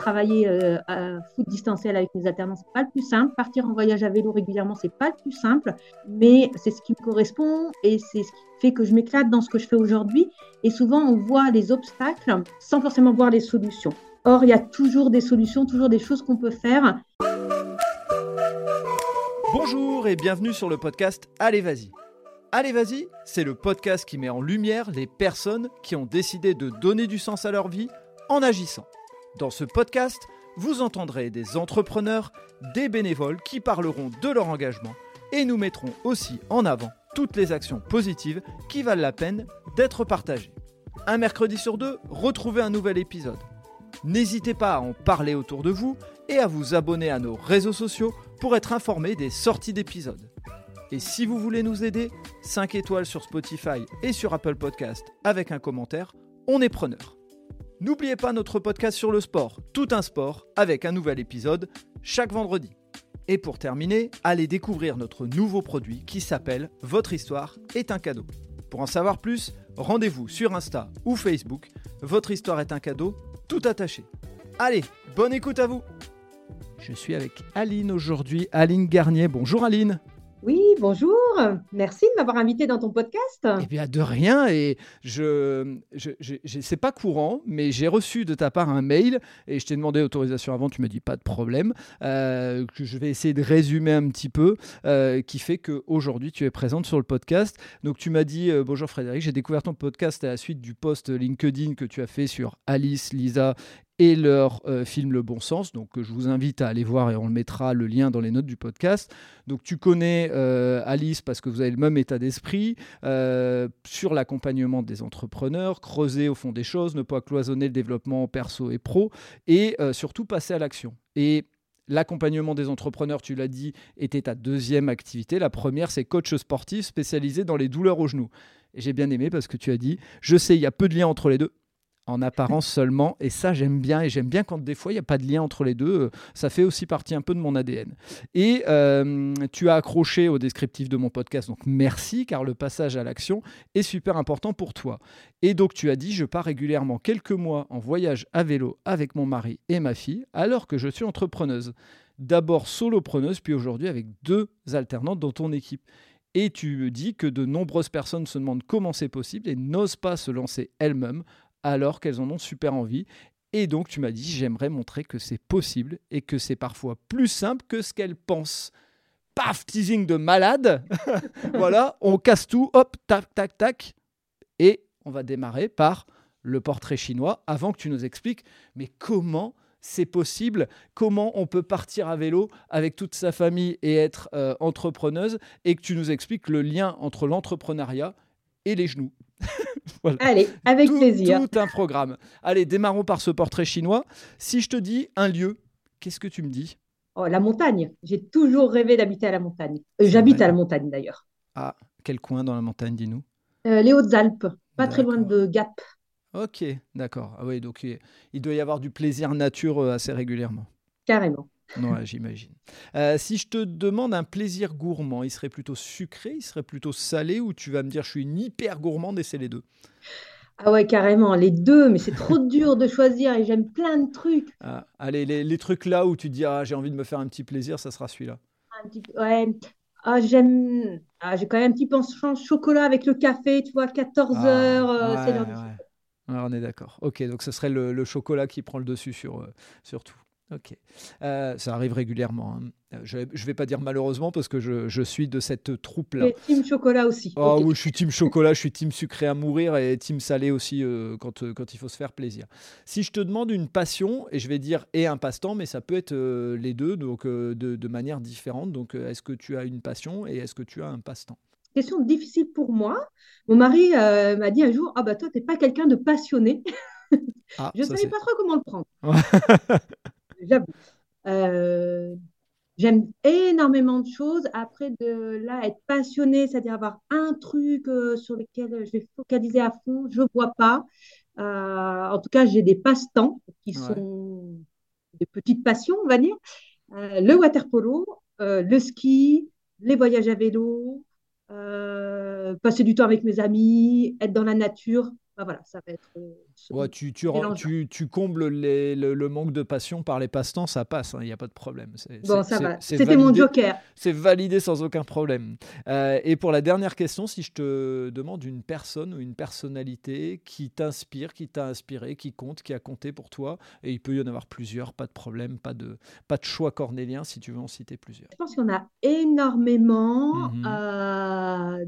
travailler euh, à foot distanciel avec mes alternants, c'est pas le plus simple. Partir en voyage à vélo régulièrement, c'est pas le plus simple, mais c'est ce qui me correspond et c'est ce qui fait que je m'éclate dans ce que je fais aujourd'hui. Et souvent, on voit les obstacles sans forcément voir les solutions. Or, il y a toujours des solutions, toujours des choses qu'on peut faire. Bonjour et bienvenue sur le podcast Allez Vas-y. Allez Vas-y, c'est le podcast qui met en lumière les personnes qui ont décidé de donner du sens à leur vie en agissant. Dans ce podcast, vous entendrez des entrepreneurs, des bénévoles qui parleront de leur engagement et nous mettrons aussi en avant toutes les actions positives qui valent la peine d'être partagées. Un mercredi sur deux, retrouvez un nouvel épisode. N'hésitez pas à en parler autour de vous et à vous abonner à nos réseaux sociaux pour être informé des sorties d'épisodes. Et si vous voulez nous aider, 5 étoiles sur Spotify et sur Apple Podcast avec un commentaire, on est preneur. N'oubliez pas notre podcast sur le sport, tout un sport, avec un nouvel épisode chaque vendredi. Et pour terminer, allez découvrir notre nouveau produit qui s'appelle Votre histoire est un cadeau. Pour en savoir plus, rendez-vous sur Insta ou Facebook. Votre histoire est un cadeau, tout attaché. Allez, bonne écoute à vous Je suis avec Aline aujourd'hui, Aline Garnier. Bonjour Aline oui, bonjour. Merci de m'avoir invité dans ton podcast. Eh bien, de rien. Et je, je, c'est pas courant, mais j'ai reçu de ta part un mail et je t'ai demandé autorisation avant. Tu m'as dit pas de problème. Euh, que je vais essayer de résumer un petit peu, euh, qui fait qu'aujourd'hui tu es présente sur le podcast. Donc, tu m'as dit euh, bonjour Frédéric. J'ai découvert ton podcast à la suite du post LinkedIn que tu as fait sur Alice, Lisa et leur euh, film Le Bon Sens. Donc je vous invite à aller voir et on le mettra le lien dans les notes du podcast. Donc tu connais euh, Alice parce que vous avez le même état d'esprit euh, sur l'accompagnement des entrepreneurs, creuser au fond des choses, ne pas cloisonner le développement perso et pro et surtout passer à l'action. Et L'accompagnement des entrepreneurs, tu l'as dit, était ta deuxième activité. La première, c'est coach sportif spécialisé dans les douleurs aux genoux. Et j'ai bien aimé parce que tu as dit, je sais, il y a peu de lien entre les deux en apparence seulement. Et ça, j'aime bien. Et j'aime bien quand des fois, il n'y a pas de lien entre les deux. Ça fait aussi partie un peu de mon ADN. Et euh, tu as accroché au descriptif de mon podcast. Donc merci, car le passage à l'action est super important pour toi. Et donc tu as dit, je pars régulièrement quelques mois en voyage à vélo avec mon mari et ma fille, alors que je suis entrepreneuse. D'abord solopreneuse, puis aujourd'hui avec deux alternantes dans ton équipe. Et tu dis que de nombreuses personnes se demandent comment c'est possible et n'osent pas se lancer elles-mêmes alors qu'elles en ont super envie. Et donc tu m'as dit, j'aimerais montrer que c'est possible et que c'est parfois plus simple que ce qu'elles pensent. Paf, teasing de malade. voilà, on casse tout, hop, tac, tac, tac. Et on va démarrer par le portrait chinois avant que tu nous expliques, mais comment c'est possible, comment on peut partir à vélo avec toute sa famille et être euh, entrepreneuse, et que tu nous expliques le lien entre l'entrepreneuriat et les genoux? Allez, avec plaisir. Tout un programme. Allez, démarrons par ce portrait chinois. Si je te dis un lieu, qu'est-ce que tu me dis? Oh, La montagne. J'ai toujours rêvé d'habiter à la montagne. Euh, j'habite à la montagne d'ailleurs. Ah, quel coin dans la montagne, dis-nous? Euh, Les Hautes-Alpes, pas très loin de Gap. Ok, d'accord. Ah oui, donc il doit y avoir du plaisir nature euh, assez régulièrement. Carrément. Ouais, j'imagine. Euh, si je te demande un plaisir gourmand, il serait plutôt sucré, il serait plutôt salé, ou tu vas me dire je suis une hyper gourmande et c'est les deux? Ah ouais, carrément, les deux, mais c'est trop dur de choisir et j'aime plein de trucs. Ah, allez, les, trucs là où tu dis ah, j'ai envie de me faire un petit plaisir, ça sera celui-là. Ouais, ah, j'aime. Ah, j'ai quand même un petit penchant chocolat avec le café, tu vois, 14 h euh, c'est l'heure on est d'accord. Ok, donc ce serait le, chocolat qui prend le dessus sur, euh, sur tout. Ok. Euh, ça arrive régulièrement. Hein. Euh, je ne vais pas dire malheureusement parce que je, je suis de cette troupe-là. Et team chocolat aussi. Oh, oui, je suis team chocolat, je suis team sucré à mourir et team salé aussi euh, quand, quand il faut se faire plaisir. Si je te demande une passion, et je vais dire et un passe-temps, mais ça peut être les deux, donc de, de, manière différente. Donc, est-ce que tu as une passion et est-ce que tu as un passe-temps? Question difficile pour moi. Mon mari m'a dit un jour Ah, bah toi, tu n'es pas quelqu'un de passionné. Ah, je ne savais pas trop comment le prendre. j'avoue. Euh, j'aime énormément de choses. Après, de là, être passionné, c'est-à-dire avoir un truc euh, sur lequel je vais focaliser à fond, je ne vois pas. Euh, en tout cas, j'ai des passe-temps qui sont des petites passions, on va dire. le water polo, le ski, les voyages à vélo, passer du temps avec mes amis, être dans la nature. Bah, voilà, ça va être. Ouais, tu, tu, tu, tu, combles les, le, manque de passion par les passe-temps, ça passe, il hein, n'y a pas de problème. Bon, ça va. C'était mon joker. C'est validé sans aucun problème. et pour la dernière question, si je te demande une personne ou une personnalité qui t'inspire, qui t'a inspiré, qui compte, qui a compté pour toi, et il peut y en avoir plusieurs, pas de problème, pas de, pas de choix cornélien si tu veux en citer plusieurs. Je pense qu'il y en a énormément. Mmh euh,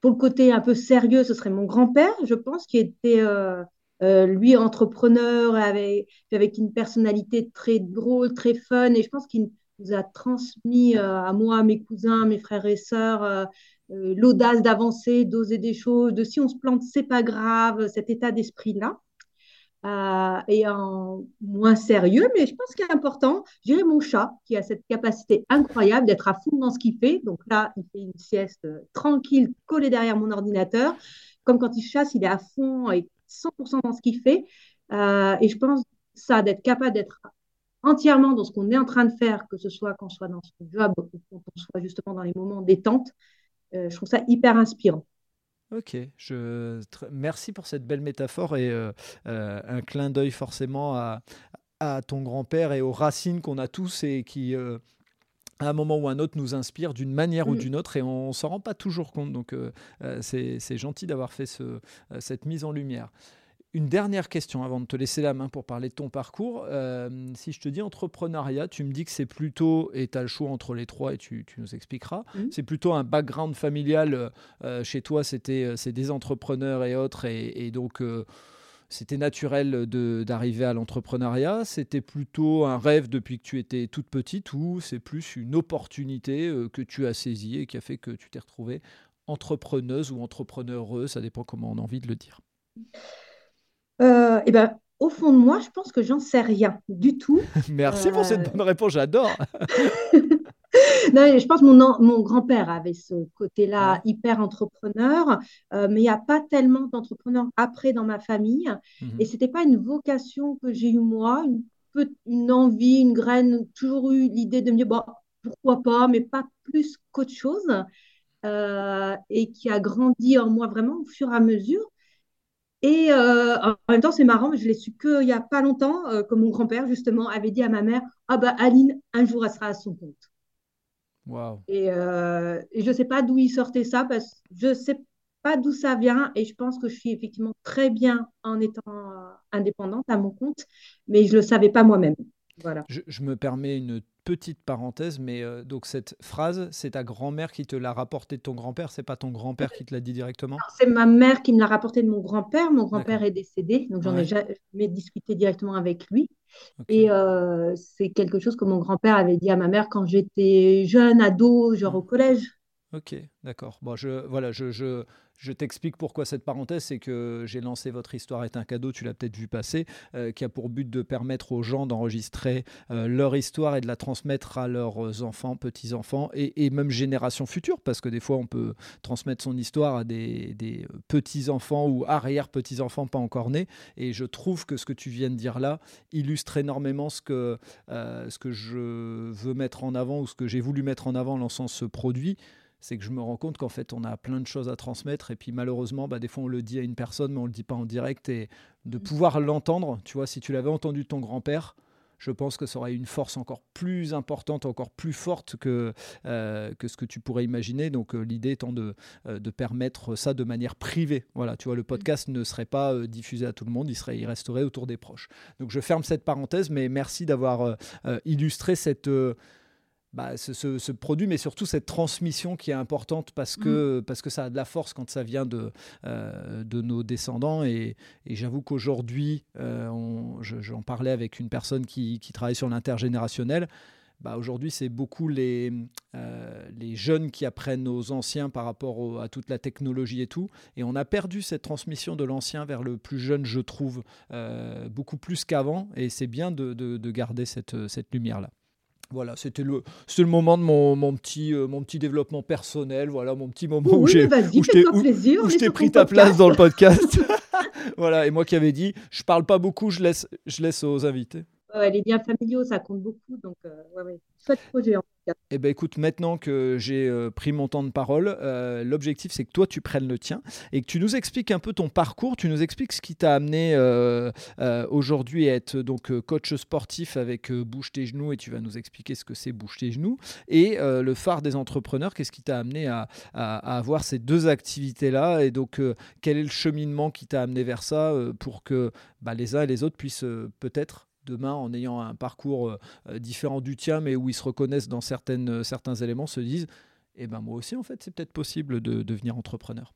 pour le côté un peu sérieux, ce serait mon grand-père, je pense, qui était euh, euh, lui entrepreneur avec, avec une personnalité très drôle, très fun, et je pense qu'il nous a transmis à moi, à mes cousins, mes frères et sœurs, l'audace d'avancer, d'oser des choses, de si on se plante, c'est pas grave, cet état d'esprit-là. Euh, et en moins sérieux, mais je pense qu'il est important. J'ai mon chat qui a cette capacité incroyable d'être à fond dans ce qu'il fait. Donc là, il fait une sieste tranquille, collée derrière mon ordinateur. Comme quand il chasse, il est à fond et 100% dans ce qu'il fait. Euh, et je pense ça, d'être capable d'être entièrement dans ce qu'on est en train de faire, que ce soit quand on soit dans son job ou quand on soit justement dans les moments détente, euh, je trouve ça hyper inspirant. Ok, je... merci pour cette belle métaphore et euh, euh, un clin d'œil forcément à, à ton grand-père et aux racines qu'on a tous et qui, euh, à un moment ou un autre, nous inspirent d'une manière ou mmh. d'une autre et on ne s'en rend pas toujours compte. Donc c'est gentil d'avoir fait ce, cette mise en lumière. Une dernière question avant de te laisser la main pour parler de ton parcours. Euh, si je te dis entrepreneuriat, tu me dis que c'est plutôt, et tu as le choix entre les trois et tu, nous expliqueras, mmh. c'est plutôt un background familial. Euh, euh, chez toi, c'était c'est des entrepreneurs et autres, et, donc c'était naturel d'arriver à l'entrepreneuriat. C'était plutôt un rêve depuis que tu étais toute petite, ou c'est plus une opportunité que tu as saisie et qui a fait que tu t'es retrouvée entrepreneuse ou entrepreneureuse, ça dépend comment on a envie de le dire. Euh, eh ben, au fond de moi, je pense que j'en sais rien du tout. Merci pour cette euh, bonne réponse, j'adore. non, je pense que mon, mon grand-père avait ce côté-là hyper entrepreneur, euh, mais il n'y a pas tellement d'entrepreneurs après dans ma famille. Mhm. Et ce n'était pas une vocation que j'ai eue moi, une, une envie, une graine, toujours eu l'idée de me dire, bon, pourquoi pas, mais pas plus qu'autre chose. et qui a grandi en moi vraiment au fur et à mesure. Et euh, en même temps, c'est marrant, je l'ai su qu'il n'y a pas longtemps, euh, que mon grand-père, justement, avait dit à ma mère Ah, bah, Aline, un jour, elle sera à son compte. Wow. Et, euh, et, je ne sais pas d'où il sortait ça, parce que je ne sais pas d'où ça vient. Et je pense que je suis effectivement très bien en étant indépendante à mon compte, mais je ne le savais pas moi-même. Voilà. Je, je, me permets une petite parenthèse, mais euh, donc cette phrase, c'est ta grand-mère qui te l'a rapportée de ton grand-père, c'est pas ton grand-père qui te l'a dit directement? C'est ma mère qui me l'a rapporté de mon grand-père. Mon grand-père est décédé, donc j'en ai jamais discuté directement avec lui. Et euh, c'est quelque chose que mon grand-père avait dit à ma mère quand j'étais jeune, ado, genre au collège. Ok, d'accord. Bon, je, voilà, je, je, je t'explique pourquoi cette parenthèse, c'est que j'ai lancé Votre histoire est un cadeau, tu l'as peut-être vu passer, euh, qui a pour but de permettre aux gens d'enregistrer euh, leur histoire et de la transmettre à leurs enfants, petits-enfants et, même générations futures, parce que des fois on peut transmettre son histoire à des, petits-enfants ou arrière-petits-enfants pas encore nés. Et je trouve que ce que tu viens de dire là illustre énormément ce que, euh, ce que je veux mettre en avant ou ce que j'ai voulu mettre en avant en lançant ce produit c'est que je me rends compte qu'en fait, on a plein de choses à transmettre. Et puis malheureusement, bah, des fois, on le dit à une personne, mais on ne le dit pas en direct. Et de mm. pouvoir l'entendre, tu vois, si tu l'avais entendu de ton grand-père, je pense que ça aurait une force encore plus importante, encore plus forte que, euh, que ce que tu pourrais imaginer. Donc euh, l'idée étant de, euh, de permettre ça de manière privée. Voilà, tu vois, le podcast ne serait pas diffusé à tout le monde, il, serait, il resterait autour des proches. Donc je ferme cette parenthèse, mais merci d'avoir illustré cette bah, ce, produit, mais surtout cette transmission qui est importante parce que, mm. parce que ça a de la force quand ça vient de, euh, de nos descendants. Et, j'avoue qu'aujourd'hui, euh, j'en parlais avec une personne qui, qui travaille sur l'intergénérationnel. Bah, aujourd'hui, c'est beaucoup les, euh, les jeunes qui apprennent aux anciens par rapport à toute la technologie et tout. Et on a perdu cette transmission de l'ancien vers le plus jeune, je trouve, beaucoup plus qu'avant. Et c'est bien de, de, de garder cette, cette lumière-là. Voilà, c'était le, le moment de mon, mon petit, euh, mon petit développement personnel, voilà, mon petit moment où j'ai où t'ai pris ta place dans le podcast. voilà, et moi qui avais dit, je parle pas beaucoup, je laisse, je laisse aux invités. les liens familiaux, ça compte beaucoup, donc euh, ouais, ouais. projet en Eh ben, écoute, maintenant que j'ai euh, pris mon temps de parole, euh, l'objectif c'est que toi tu prennes le tien et que tu nous expliques un peu ton parcours, tu nous expliques ce qui t'a amené euh, aujourd'hui à être donc coach sportif avec Bouge tes genoux et tu vas nous expliquer ce que c'est Bouge tes genoux. Et le phare des entrepreneurs, qu'est-ce qui t'a amené à, avoir ces deux activités-là et donc quel est le cheminement qui t'a amené vers ça pour que bah, les uns et les autres puissent peut-être demain, en ayant un parcours euh, différent du tien, mais où ils se reconnaissent dans certaines, euh, certains éléments, se disent Eh ben moi aussi, en fait, c'est peut-être possible de devenir entrepreneur.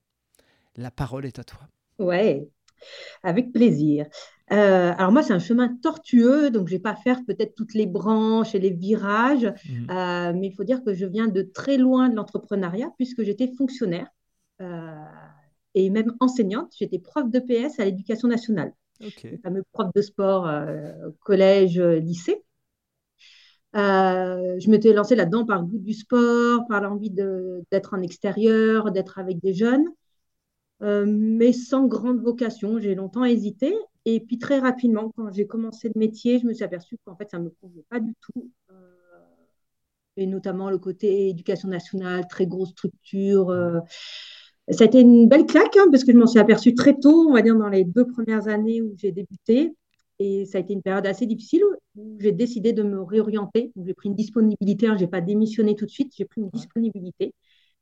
La parole est à toi. Ouais, avec plaisir. Euh, alors moi, c'est un chemin tortueux, donc je ne vais pas faire peut-être toutes les branches et les virages, mmh. mais il faut dire que je viens de très loin de l'entrepreneuriat puisque j'étais fonctionnaire et même enseignante. J'étais prof de PS à l'éducation nationale le fameux prof de sport euh, collège, euh, lycée. Euh, je m'étais lancée là-dedans par le goût du sport, par l'envie d'être en extérieur, d'être avec des jeunes, mais sans grande vocation. J'ai longtemps hésité. Et puis très rapidement, quand j'ai commencé le métier, je me suis aperçue qu'en fait, ça ne me convenait pas du tout. et notamment le côté éducation nationale, très grosse structure. Ça a été une belle claque, hein, parce que je m'en suis aperçue très tôt, on va dire dans les deux premières années où j'ai débuté. Et ça a été une période assez difficile où j'ai décidé de me réorienter. J'ai pris une disponibilité, hein, je n'ai pas démissionné tout de suite, j'ai pris une disponibilité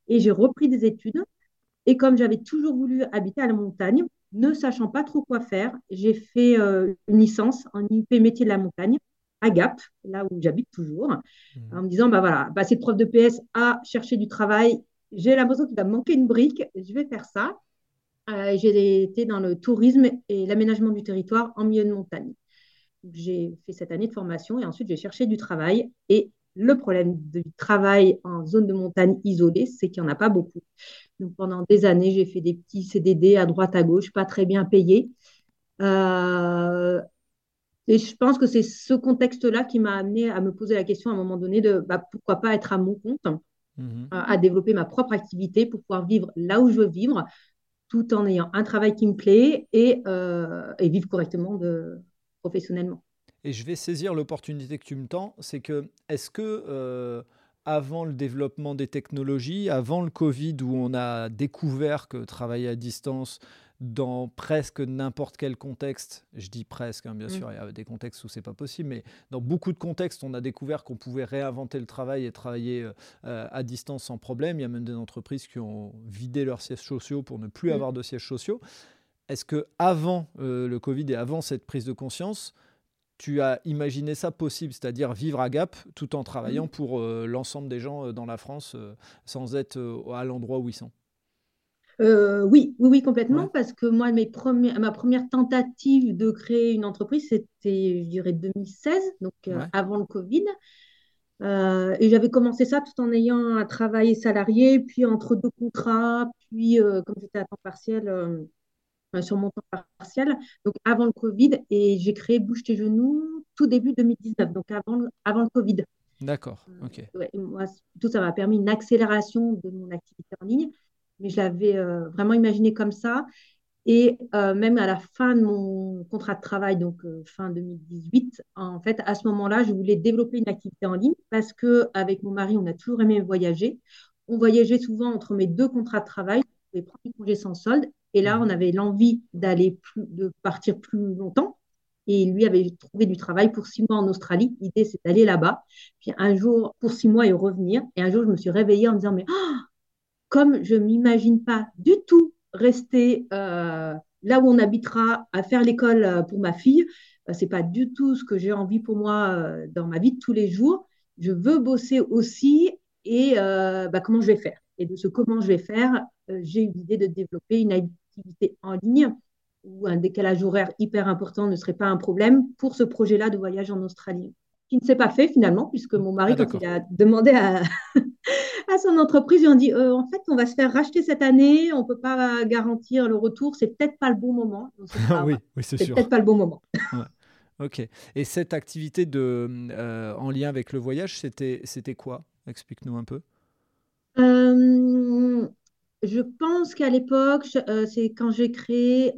et j'ai repris des études. Et comme j'avais toujours voulu habiter à la montagne, ne sachant pas trop quoi faire, j'ai fait euh, une licence en IP métier de la montagne à Gap, là où j'habite toujours, mmh. en me disant, bah voilà, passer de prof de PS à chercher du travail j'ai l'impression qu'il va me manquer une brique, je vais faire ça. Euh, j'ai été dans le tourisme et l'aménagement du territoire en milieu de montagne. J'ai fait cette année de formation et ensuite j'ai cherché du travail. Et le problème du travail en zone de montagne isolée, c'est qu'il n'y en a pas beaucoup. Donc pendant des années, j'ai fait des petits CDD à droite, à gauche, pas très bien payés. Euh, et je pense que c'est ce contexte-là qui m'a amené à me poser la question à un moment donné de bah, pourquoi pas être à mon compte? Mhm. à, développer ma propre activité pour pouvoir vivre là où je veux vivre, tout en ayant un travail qui me plaît et, euh, et vivre correctement de, professionnellement. Et je vais saisir l'opportunité que tu me tends, c'est que est-ce que euh, avant le développement des technologies, avant le Covid où on a découvert que travailler à distance dans presque n'importe quel contexte, je dis presque, hein, bien mm. sûr, il y a des contextes où c'est pas possible, mais dans beaucoup de contextes, on a découvert qu'on pouvait réinventer le travail et travailler euh, euh, à distance sans problème. Il y a même des entreprises qui ont vidé leurs sièges sociaux pour ne plus mm. avoir de sièges sociaux. Est-ce que avant euh, le Covid et avant cette prise de conscience, tu as imaginé ça possible, c'est-à-dire vivre à Gap tout en travaillant mm. pour l'ensemble des gens dans la France sans être à l'endroit où ils sont? Euh, oui, oui, oui, complètement, parce que moi, mes ma première tentative de créer une entreprise, c'était, je dirais, 2016, donc euh, avant le Covid. Euh, et j'avais commencé ça tout en ayant un travail salarié, puis entre deux contrats, puis comme j'étais à temps partiel, sur mon temps partiel, donc avant le Covid, et j'ai créé Bouge tes genoux tout début 2019, donc avant, avant le Covid. D'accord, ok. moi, tout ça m'a permis une accélération de mon activité en ligne mais je l'avais euh, vraiment imaginé comme ça. Et euh, même à la fin de mon contrat de travail, donc euh, fin 2018, en fait, à ce moment-là, je voulais développer une activité en ligne parce que avec mon mari, on a toujours aimé voyager. On voyageait souvent entre mes deux contrats de travail, on pouvait prendre des congés sans solde. Et là, on avait l'envie d'aller de partir plus longtemps. Et lui avait trouvé du travail pour six mois en Australie. L'idée, c'est d'aller là-bas. Puis un jour, pour six mois et revenir. Et un jour, je me suis réveillée en me disant, mais oh, comme je ne m'imagine pas du tout rester euh, là où on habitera à faire l'école euh, pour ma fille, euh, ce n'est pas du tout ce que j'ai envie pour moi dans ma vie de tous les jours. Je veux bosser aussi et bah, comment je vais faire? Et de ce comment je vais faire, j'ai eu l'idée de développer une activité en ligne où un décalage horaire hyper important ne serait pas un problème pour ce projet-là de voyage en Australie qui ne s'est pas fait finalement, puisque mon mari, ah, quand il a demandé à, à son entreprise, ils ont dit euh, en fait, on va se faire racheter cette année, on ne peut pas garantir le retour, c'est peut-être pas le bon moment. oui, oui c'est peut-être pas le bon moment. Ok. Et cette activité de, euh, en lien avec le voyage, c'était, c'était quoi? Explique-nous un peu. Euh, je pense qu'à l'époque, c'est quand j'ai créé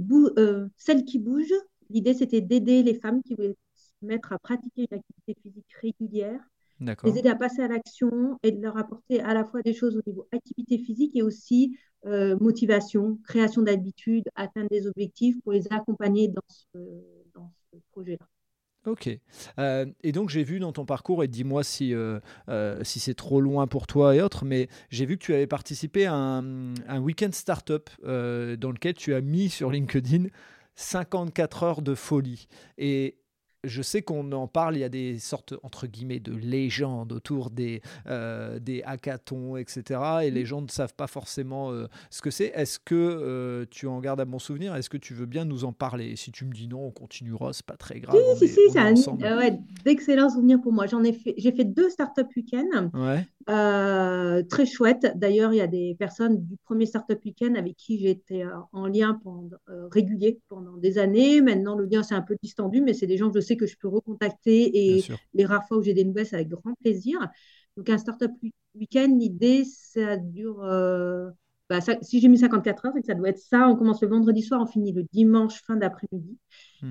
Celle qui bouge. L'idée, c'était d'aider les femmes qui voulaient mettre à pratiquer une activité physique régulière les aider à passer à l'action et de leur apporter à la fois des choses au niveau activité physique et aussi euh, motivation, création d'habitudes, atteindre des objectifs pour les accompagner dans ce, projet-là. Ok. Euh, et donc j'ai vu dans ton parcours, et dis-moi si, euh, si c'est trop loin pour toi et autres, mais j'ai vu que tu avais participé à un, un week-end startup dans lequel tu as mis sur LinkedIn 54 heures de folie. Et je sais qu'on en parle, il y a des sortes, entre guillemets, de légendes autour des, euh, des hackathons, etc. Et les mmh. gens ne savent pas forcément euh, ce que c'est. Est-ce que euh, tu en gardes à mon souvenir? Est-ce que tu veux bien nous en parler? Si tu me dis non, on continuera, c'est pas très grave. Si, si, si, c'est un d'excellents souvenirs pour moi. J'en ai fait, j'ai fait deux startup week-ends. Ouais. très chouette. D'ailleurs, il y a des personnes du premier startup week-end avec qui été en lien pendant, régulier pendant des années. Maintenant, le lien s'est un peu distendu, mais c'est des gens que je sais que je peux recontacter et les rares fois où j'ai des nouvelles, c'est avec grand plaisir. Donc, un startup week-end, l'idée, ça dure. Euh, bah, si j'ai mis 54 heures, c'est que ça doit être ça. On commence le vendredi soir, on finit le dimanche fin d'après-midi.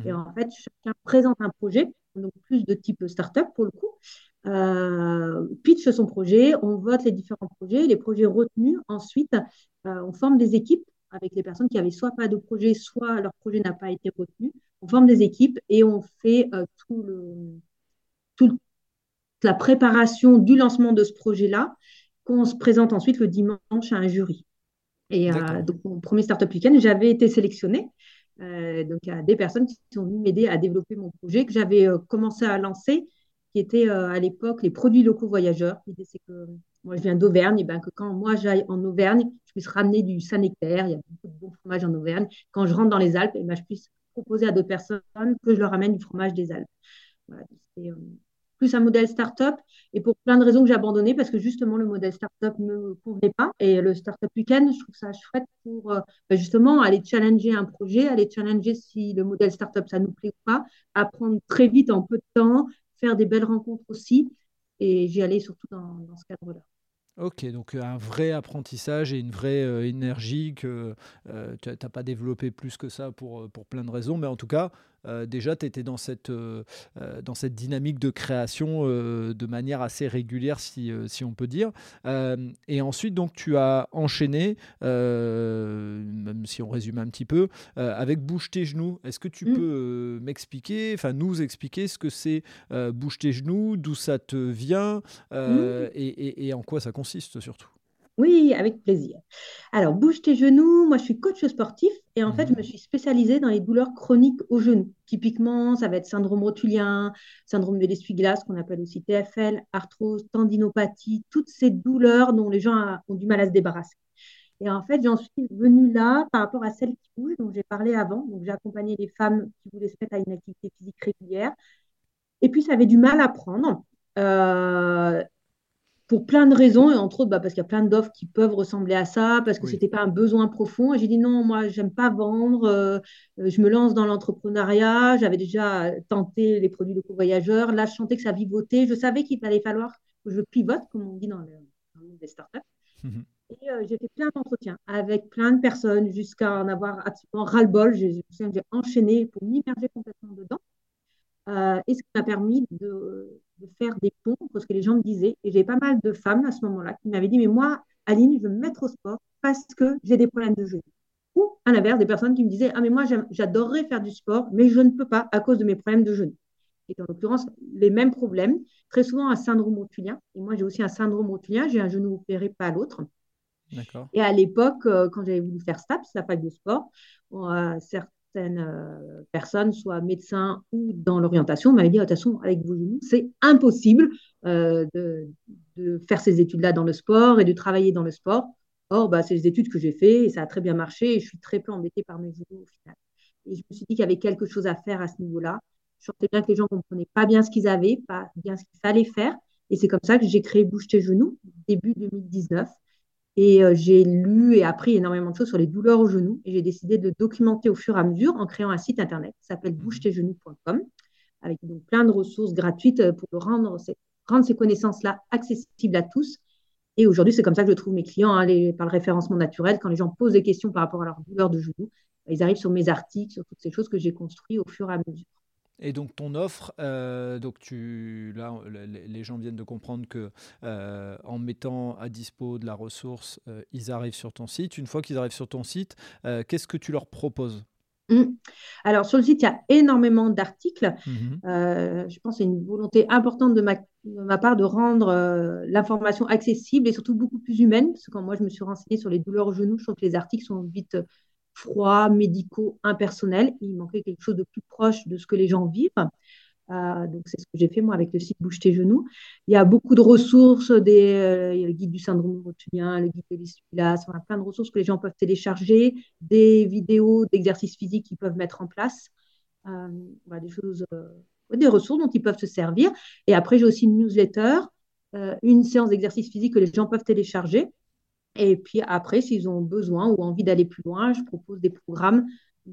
Et mhm. en fait, chacun présente un projet, donc plus de type startup pour le coup. Euh, pitch son projet, on vote les différents projets, les projets retenus. Ensuite, euh, on forme des équipes avec les personnes qui avaient soit pas de projet, soit leur projet n'a pas été retenu on forme des équipes et on fait euh, tout le, toute la préparation du lancement de ce projet-là, qu'on se présente ensuite le dimanche à un jury. Et euh, donc, mon premier Startup Weekend, j'avais été sélectionnée. Euh, donc, il y a des personnes qui sont venues m'aider à développer mon projet que j'avais commencé à lancer, qui était à l'époque les produits locaux voyageurs. L'idée, c'est que moi, je viens d'Auvergne, et ben, que quand moi j'aille en Auvergne, je puisse ramener du Saint-Nectaire, il y a beaucoup de bons fromages en Auvergne. Quand je rentre dans les Alpes, et ben, je puisse proposer à d'autres personnes que je leur amène du fromage des Alpes. c'est euh, plus un modèle start-up et pour plein de raisons que j'ai abandonné parce que justement le modèle start-up ne me convenait pas. Et le start-up week-end, je trouve ça chouette pour euh, ben, justement aller challenger un projet, aller challenger si le modèle start-up ça nous plaît ou pas, apprendre très vite en peu de temps, faire des belles rencontres aussi. Et j'y allais surtout dans ce cadre-là. Ok, donc un vrai apprentissage et une vraie euh, énergie que euh, tu n'as pas développé plus que ça pour, pour plein de raisons, mais en tout cas, euh, déjà, tu étais dans cette, euh, euh, dans cette dynamique de création de manière assez régulière, si, si on peut dire. et ensuite, donc, tu as enchaîné, même si on résume un petit peu, avec Bouge tes genoux. Est-ce que tu mmh. peux m'expliquer, enfin nous expliquer ce que c'est Bouge tes genoux, d'où ça te vient mmh. et, et en quoi ça consiste surtout? Oui, avec plaisir. Alors, bouge tes genoux. Moi, je suis coach sportif et en fait, je me mhm. suis spécialisée dans les douleurs chroniques aux genoux. Typiquement, ça va être syndrome rotulien, syndrome de l'essuie-glace, qu'on appelle aussi TFL, arthrose, tendinopathie, toutes ces douleurs dont les gens ont du mal à se débarrasser. Et en fait, j'en suis venue là par rapport à celles qui bougent, dont j'ai parlé avant. Donc, j'ai accompagné les femmes qui voulaient se mettre à une activité physique régulière. Et puis, ça avait du mal à prendre. Euh, pour plein de raisons, et entre autres bah, parce qu'il y a plein d'offres qui peuvent ressembler à ça, parce que ce n'était pas un besoin profond. Et j'ai dit non, moi, j'aime pas vendre, euh, je me lance dans l'entrepreneuriat, j'avais déjà tenté les produits de co-voyageurs, là, je sentais que ça vivotait, je savais qu'il allait falloir que je pivote, comme on dit dans le, monde des startups. Mhm. Et euh, j'ai fait plein d'entretiens avec plein de personnes jusqu'à en avoir absolument ras-le-bol. J'ai enchaîné pour m'immerger complètement dedans. Euh, et ce qui m'a permis de, faire des ponts entre ce que les gens me disaient. Et j'ai pas mal de femmes à ce moment-là qui m'avaient dit, mais moi, Aline, je veux me mettre au sport parce que j'ai des problèmes de genoux. Ou à l'inverse, des personnes qui me disaient, ah mais moi, j'adorerais faire du sport, mais je ne peux pas à cause de mes problèmes de genoux. Et en l'occurrence, les mêmes problèmes, très souvent un syndrome rotulien. Et moi, j'ai aussi un syndrome rotulien, j'ai un genou opéré, pas l'autre. Et à l'époque, euh, quand j'avais voulu faire STAPS, la fac de sport, euh, certaines euh, personnes, soit médecins ou dans l'orientation, m'avaient dit, de toute façon, avec vos genoux, c'est impossible euh, de, faire ces études-là dans le sport et de travailler dans le sport. Or, bah, c'est les études que j'ai fait et ça a très bien marché et je suis très peu embêtée par mes genoux au final. Et je me suis dit qu'il y avait quelque chose à faire à ce niveau-là. Je sentais bien que les gens ne comprenaient pas bien ce qu'ils avaient, pas bien ce qu'il fallait faire. Et c'est comme ça que j'ai créé Bouge tes genoux, début 2019. Et euh, j'ai lu et appris énormément de choses sur les douleurs aux genoux. Et j'ai décidé de documenter au fur et à mesure en créant un site internet qui s'appelle bougetesgenoux.com, avec donc plein de ressources gratuites euh, pour rendre ces, rendre ces connaissances-là accessibles à tous. Et aujourd'hui, c'est comme ça que je trouve mes clients, hein, par le référencement naturel. Quand les gens posent des questions par rapport à leurs douleurs de genoux, ils arrivent sur mes articles, sur toutes ces choses que j'ai construites au fur et à mesure. Et donc ton offre, euh, donc tu, là, les gens viennent de comprendre que euh, en mettant à dispo de la ressource, euh, ils arrivent sur ton site. Une fois qu'ils arrivent sur ton site, qu'est-ce que tu leur proposes? Mmh. Alors sur le site, il y a énormément d'articles. Mmh je pense que c'est une volonté importante de ma, de ma part de rendre l'information accessible et surtout beaucoup plus humaine. Parce que quand moi je me suis renseignée sur les douleurs au genou, je trouve que les articles sont vite froids, médicaux, impersonnels. Il manquait quelque chose de plus proche de ce que les gens vivent. Euh, donc, c'est ce que j'ai fait moi avec le site Bouge tes genoux. Il y a beaucoup de ressources, des, euh, il y a le guide du syndrome rotulien, le guide de l'essuie-glace, on a plein de ressources que les gens peuvent télécharger, des vidéos d'exercices physiques qu'ils peuvent mettre en place, euh, des choses, des ressources dont ils peuvent se servir. Et après, j'ai aussi une newsletter, une séance d'exercice physique que les gens peuvent télécharger. Et puis après, s'ils ont besoin ou envie d'aller plus loin, je propose des programmes.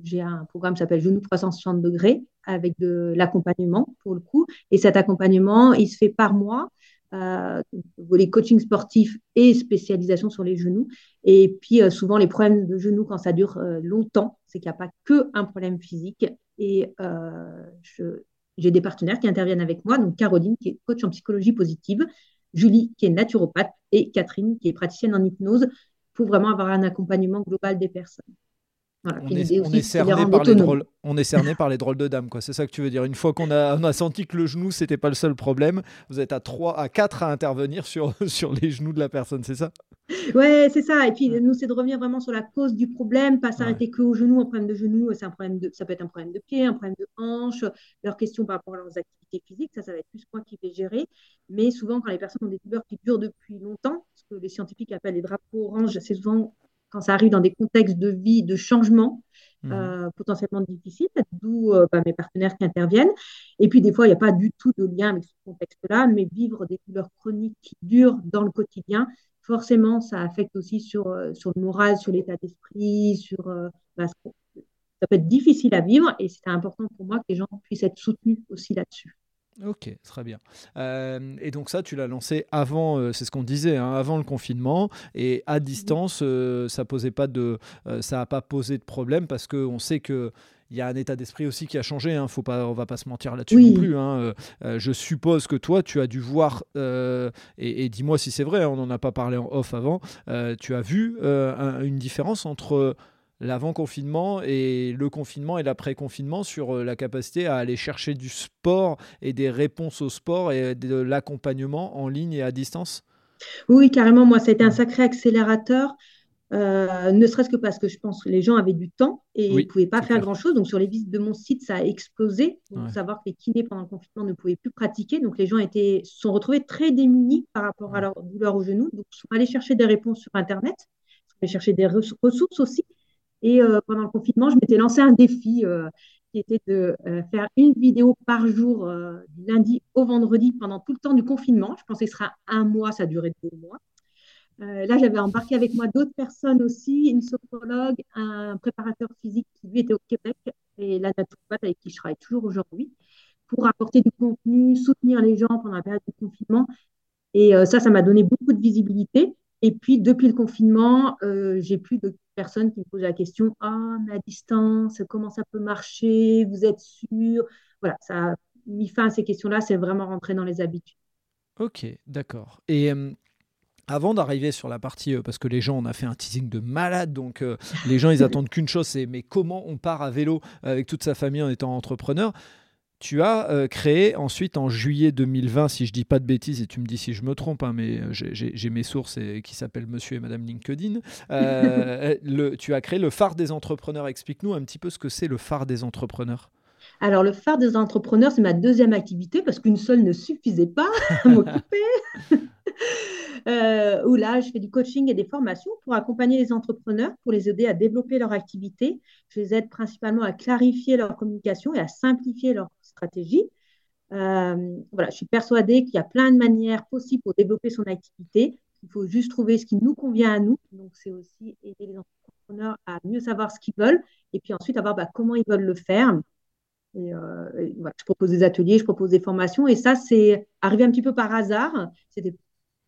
J'ai un programme qui s'appelle Genou 360 degrés avec de l'accompagnement pour le coup. Et cet accompagnement, il se fait par mois. Euh, les coaching sportifs et spécialisation sur les genoux. Et puis euh, souvent les problèmes de genoux quand ça dure euh, longtemps, c'est qu'il n'y a pas que un problème physique. Et euh, j'ai des partenaires qui interviennent avec moi, donc Caroline qui est coach en psychologie positive, Julie qui est naturopathe et Catherine qui est praticienne en hypnose pour vraiment avoir un accompagnement global des personnes. on, est, cerné par les drôles, on est cerné par les drôles de dames, quoi. C'est ça que tu veux dire. Une fois qu'on a, on a senti que le genou c'était pas le seul problème, vous êtes à 3 à 4 à intervenir sur, sur les genoux de la personne, c'est ça? Ouais, c'est ça. Et puis, nous, c'est de revenir vraiment sur la cause du problème, pas s'arrêter que au genou. Un problème de genou, c'est un problème de, ça peut être un problème de pied, un problème de hanche, leurs questions par rapport à leurs activités physiques. Ça, ça va être plus moi qui vais gérer. Mais souvent, quand les personnes ont des douleurs qui durent depuis longtemps, ce que les scientifiques appellent les drapeaux oranges, c'est souvent quand ça arrive dans des contextes de vie, de changement, mmh. euh, potentiellement difficiles, d'où euh, bah, mes partenaires qui interviennent. Et puis, des fois, il n'y a pas du tout de lien avec ce contexte-là, mais vivre des douleurs chroniques qui durent dans le quotidien, forcément, ça affecte aussi sur, euh, sur le moral, sur l'état d'esprit, sur. Euh, bah, ça peut être difficile à vivre et c'est important pour moi que les gens puissent être soutenus aussi là-dessus. Ok, très bien. Euh, et donc ça, tu l'as lancé avant, c'est ce qu'on disait, hein, avant le confinement, et à distance, ça posait pas de, ça n'a pas posé de problème parce qu'on sait que il y a un état d'esprit aussi qui a changé. Hein, faut pas, on va pas se mentir là-dessus non plus. Hein, euh, euh, je suppose que toi, tu as dû voir, euh, et, dis-moi si c'est vrai, hein, on n'en a pas parlé en off avant, tu as vu une différence entre l'avant-confinement et le confinement et l'après-confinement sur la capacité à aller chercher du sport et des réponses au sport et de l'accompagnement en ligne et à distance? Oui, carrément. Moi, ça a été un sacré accélérateur. Euh, ne serait-ce que parce que je pense que les gens avaient du temps et ils ne pouvaient pas faire grand-chose. Donc, sur les visites de mon site, ça a explosé. Il faut savoir que les kinés, pendant le confinement, ne pouvaient plus pratiquer. Donc, les gens étaient, se sont retrouvés très démunis par rapport à leur douleur au genou. Donc, ils sont allés chercher des réponses sur Internet. Ils sont chercher des ressources aussi. Et euh, pendant le confinement, je m'étais lancé un défi euh, qui était de faire une vidéo par jour, du lundi au vendredi, pendant tout le temps du confinement. Je pensais que ce sera un mois, ça durait deux mois. Euh, là, j'avais embarqué avec moi d'autres personnes aussi, une sophrologue, un préparateur physique qui lui était au Québec et la naturopathe avec qui je travaille toujours aujourd'hui pour apporter du contenu, soutenir les gens pendant la période du confinement. Et euh, ça, ça m'a donné beaucoup de visibilité. Et puis, depuis le confinement, euh, j'ai plus de personnes qui me posent la question Ah, mais à distance, comment ça peut marcher? Vous êtes sûr Voilà, ça a mis fin à ces questions-là. C'est vraiment rentré dans les habitudes. Ok, d'accord. Et avant d'arriver sur la partie, euh, parce que les gens, on a fait un teasing de malade, donc euh, les gens, ils attendent qu'une chose, c'est mais comment on part à vélo avec toute sa famille en étant entrepreneur? Tu as euh, créé ensuite en juillet 2020, si je dis pas de bêtises, et tu me dis si je me trompe, hein, mais j'ai mes sources et, qui s'appellent Monsieur et Madame LinkedIn. le, tu as créé le phare des entrepreneurs. Explique-nous un petit peu ce que c'est le phare des entrepreneurs. Alors, le phare des entrepreneurs, c'est ma deuxième activité parce qu'une seule ne suffisait pas à m'occuper. euh, où là, je fais du coaching et des formations pour accompagner les entrepreneurs, pour les aider à développer leur activité. Je les aide principalement à clarifier leur communication et à simplifier leur stratégie. Euh, voilà, je suis persuadée qu'il y a plein de manières possibles pour développer son activité. Il faut juste trouver ce qui nous convient à nous. Donc, c'est aussi aider les entrepreneurs à mieux savoir ce qu'ils veulent et puis ensuite avoir bah, comment ils veulent le faire. Et, euh, je propose des ateliers, je propose des formations. Et ça, c'est arrivé un petit peu par hasard. C'était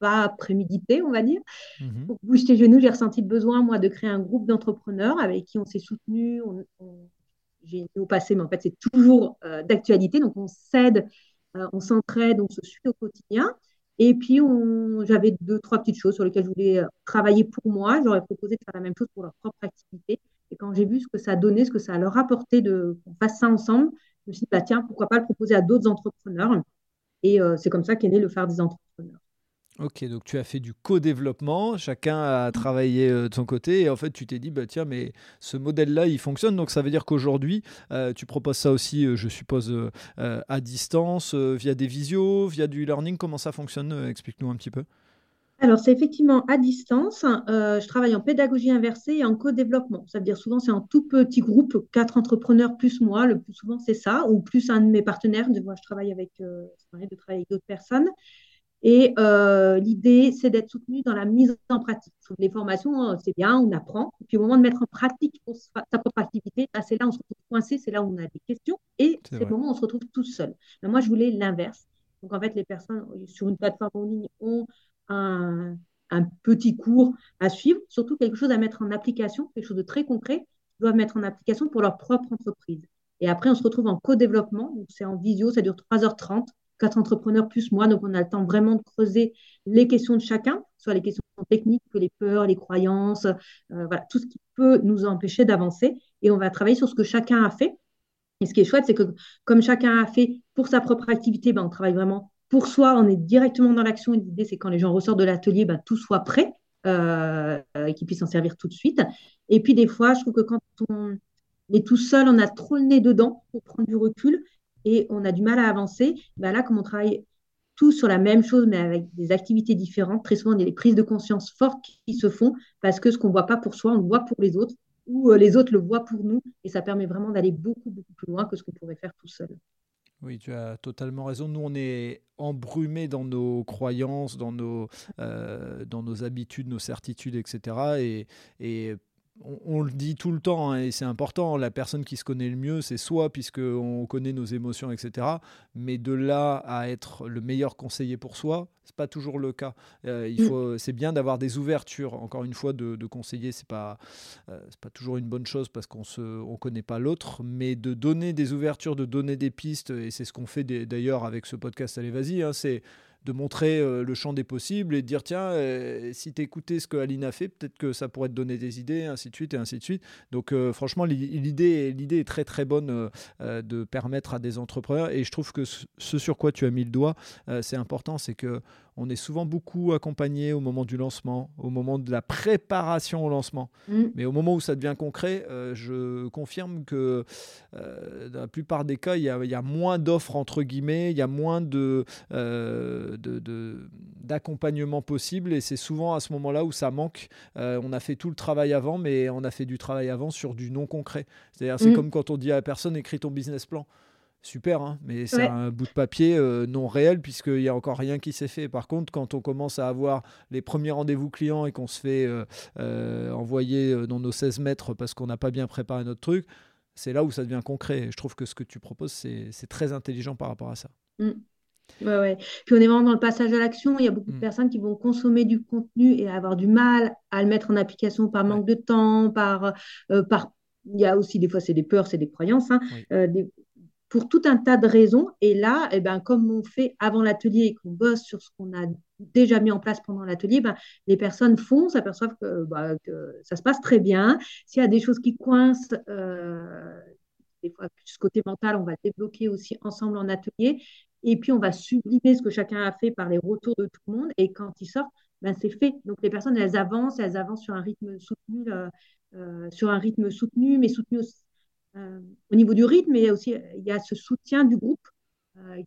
pas prémédité, on va dire. Mhm. Pour bouger tes genoux, j'ai ressenti le besoin, moi, de créer un groupe d'entrepreneurs avec qui on s'est soutenu. J'ai au passé, mais en fait, c'est toujours d'actualité. Donc, on s'aide, on s'entraide, on se suit au quotidien. Et puis, j'avais deux, trois petites choses sur lesquelles je voulais travailler pour moi. J'aurais proposé de faire la même chose pour leur propre activité. Et quand j'ai vu ce que ça donnait, ce que ça leur apportait de qu'on fasse ça ensemble, je me suis dit, bah, tiens, pourquoi pas le proposer à d'autres entrepreneurs Et c'est comme ça qu'est né le phare des entrepreneurs. Ok, donc tu as fait du co-développement, chacun a mmh. travaillé euh, de son côté, et en fait tu t'es dit, bah, tiens, mais ce modèle-là, il fonctionne, donc ça veut dire qu'aujourd'hui, euh, tu proposes ça aussi, euh, je suppose, à distance, via des visios, via du learning, comment ça fonctionne Explique-nous un petit peu. Alors, c'est effectivement à distance. je travaille en pédagogie inversée et en co-développement. Ça veut dire souvent, c'est en tout petit groupe, quatre entrepreneurs plus moi. Le plus souvent, c'est ça, ou plus un de mes partenaires. De, moi, je travaille avec, de travailler avec d'autres personnes. Et euh, l'idée, c'est d'être soutenu dans la mise en pratique. Les formations, euh, c'est bien, on apprend. Et puis au moment de mettre en pratique sa propre activité, bah, c'est là où on se retrouve coincé, c'est là où on a des questions. Et c'est le moment où on se retrouve tout seul. Mais moi, je voulais l'inverse. Donc en fait, les personnes sur une plateforme en ligne ont un, un, petit cours à suivre, surtout quelque chose à mettre en application, quelque chose de très concret, qu'ils doivent mettre en application pour leur propre entreprise. Et après, on se retrouve en co-développement. Donc c'est en visio, ça dure 3h30 quatre entrepreneurs plus moi. Donc, on a le temps vraiment de creuser les questions de chacun, soit les questions techniques que les peurs, les croyances, euh, tout ce qui peut nous empêcher d'avancer. Et on va travailler sur ce que chacun a fait. Et ce qui est chouette, c'est que comme chacun a fait pour sa propre activité, ben, on travaille vraiment pour soi, on est directement dans l'action. L'idée, c'est quand les gens ressortent de l'atelier, ben, tout soit prêt euh, et qu'ils puissent en servir tout de suite. Et puis, des fois, je trouve que quand on est tout seul, on a trop le nez dedans pour prendre du recul et on a du mal à avancer, ben là, comme on travaille tous sur la même chose, mais avec des activités différentes, très souvent, il y a des prises de conscience fortes qui se font parce que ce qu'on ne voit pas pour soi, on le voit pour les autres ou euh, les autres le voient pour nous. Et ça permet vraiment d'aller beaucoup, beaucoup plus loin que ce qu'on pourrait faire tout seul. Oui, tu as totalement raison. Nous, on est embrumés dans nos croyances, dans nos, euh, dans nos habitudes, nos certitudes, etc. Et, et on, le dit tout le temps, hein, et c'est important, la personne qui se connaît le mieux, c'est soi, puisqu'on connaît nos émotions, etc. Mais de là à être le meilleur conseiller pour soi, c'est pas toujours le cas. Euh, il mm. faut, c'est bien d'avoir des ouvertures. Encore une fois, de, conseiller, c'est pas, euh, c'est pas toujours une bonne chose parce qu'on se, on connaît pas l'autre, mais de donner des ouvertures, de donner des pistes, et c'est ce qu'on fait d'ailleurs avec ce podcast. Allez, vas-y, hein, c'est de montrer euh, le champ des possibles et de dire tiens, euh, si tu écoutais ce que Aline a fait, peut-être que ça pourrait te donner des idées, ainsi de suite et ainsi de suite. Donc euh, franchement, l'idée, l'idée est très très bonne de permettre à des entrepreneurs et je trouve que ce sur quoi tu as mis le doigt, c'est important, c'est que on est souvent beaucoup accompagné au moment du lancement, au moment de la préparation au lancement. Mm. Mais au moment où ça devient concret, euh, je confirme que euh, dans la plupart des cas, il y a, moins d'offres, entre guillemets, il y a moins euh, de, d'accompagnement possible. Et c'est souvent à ce moment-là où ça manque. on a fait tout le travail avant, mais on a fait du travail avant sur du non concret. C'est-à-dire, c'est mm. comme quand on dit à la personne, écris ton business plan super, hein, mais c'est un bout de papier euh, non réel puisqu'il n'y a encore rien qui s'est fait. Par contre, quand on commence à avoir les premiers rendez-vous clients et qu'on se fait euh, euh, envoyer dans nos 16 mètres parce qu'on n'a pas bien préparé notre truc, c'est là où ça devient concret. Je trouve que ce que tu proposes, c'est très intelligent par rapport à ça. Mmh. Ouais, ouais. Puis on est vraiment dans le passage à l'action. Il y a beaucoup de mmh. personnes qui vont consommer du contenu et avoir du mal à le mettre en application par manque de temps, par, par il y a aussi des fois c'est des peurs, c'est des croyances, hein, pour tout un tas de raisons. Et là, eh ben, comme on fait avant l'atelier et qu'on bosse sur ce qu'on a déjà mis en place pendant l'atelier, ben, les personnes font, s'aperçoivent que, bah, que, ça se passe très bien. S'il y a des choses qui coincent, euh, des fois, ce côté mental, on va débloquer aussi ensemble en atelier. Et puis, on va sublimer ce que chacun a fait par les retours de tout le monde. Et quand ils sortent, ben, c'est fait. Donc, les personnes, elles avancent, elles avancent sur un rythme soutenu, euh, euh, sur un rythme soutenu, mais soutenu aussi au niveau du rythme, mais aussi il y a ce soutien du groupe euh,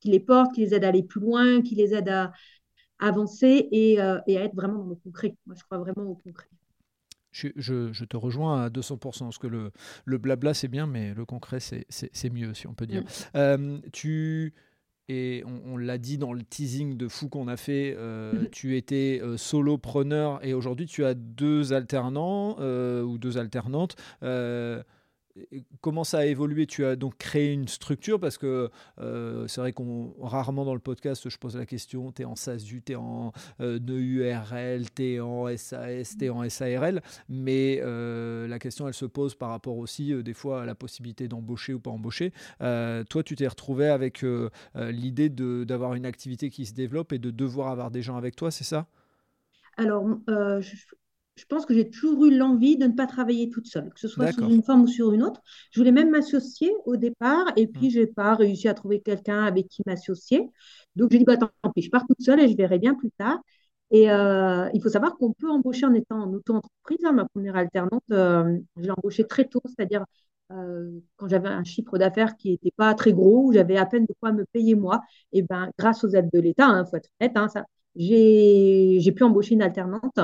qui, les porte, qui les aide à aller plus loin, qui les aide à, avancer euh, et, à être vraiment dans le concret. Moi, je crois vraiment au concret. Je, te rejoins à 200%, parce que le, le blabla, c'est bien, mais le concret, c'est mieux, si on peut dire. Mm. tu, et on, l'a dit dans le teasing de fou qu'on a fait, euh, mm-hmm. tu étais euh, solopreneur et aujourd'hui tu as deux alternants ou deux alternantes. Comment ça a évolué? Tu as donc créé une structure parce que euh, c'est vrai qu'on rarement dans le podcast je pose la question tu es en SASU, tu es en euh, NEURL, tu es en SAS, tu es en SARL, mais euh, la question elle se pose par rapport aussi des fois à la possibilité d'embaucher ou pas embaucher. toi tu t'es retrouvé avec l'idée d'avoir une activité qui se développe et de devoir avoir des gens avec toi, c'est ça? Alors, je pense que j'ai toujours eu l'envie de ne pas travailler toute seule, que ce soit sous une forme ou sur une autre. Je voulais même m'associer au départ, et puis mmh. je n'ai pas réussi à trouver quelqu'un avec qui m'associer. Donc, j'ai dit, bah, tant pis, je pars toute seule et je verrai bien plus tard. Et euh, il faut savoir qu'on peut embaucher en étant en auto-entreprise. Hein. Ma première alternante, euh, je l'ai embauchée très tôt, c'est-à-dire euh, quand j'avais un chiffre d'affaires qui n'était pas très gros, où j'avais à peine de quoi me payer moi. Et ben, grâce aux aides de l'État, il hein, faut être honnête, hein, j'ai pu embaucher une alternante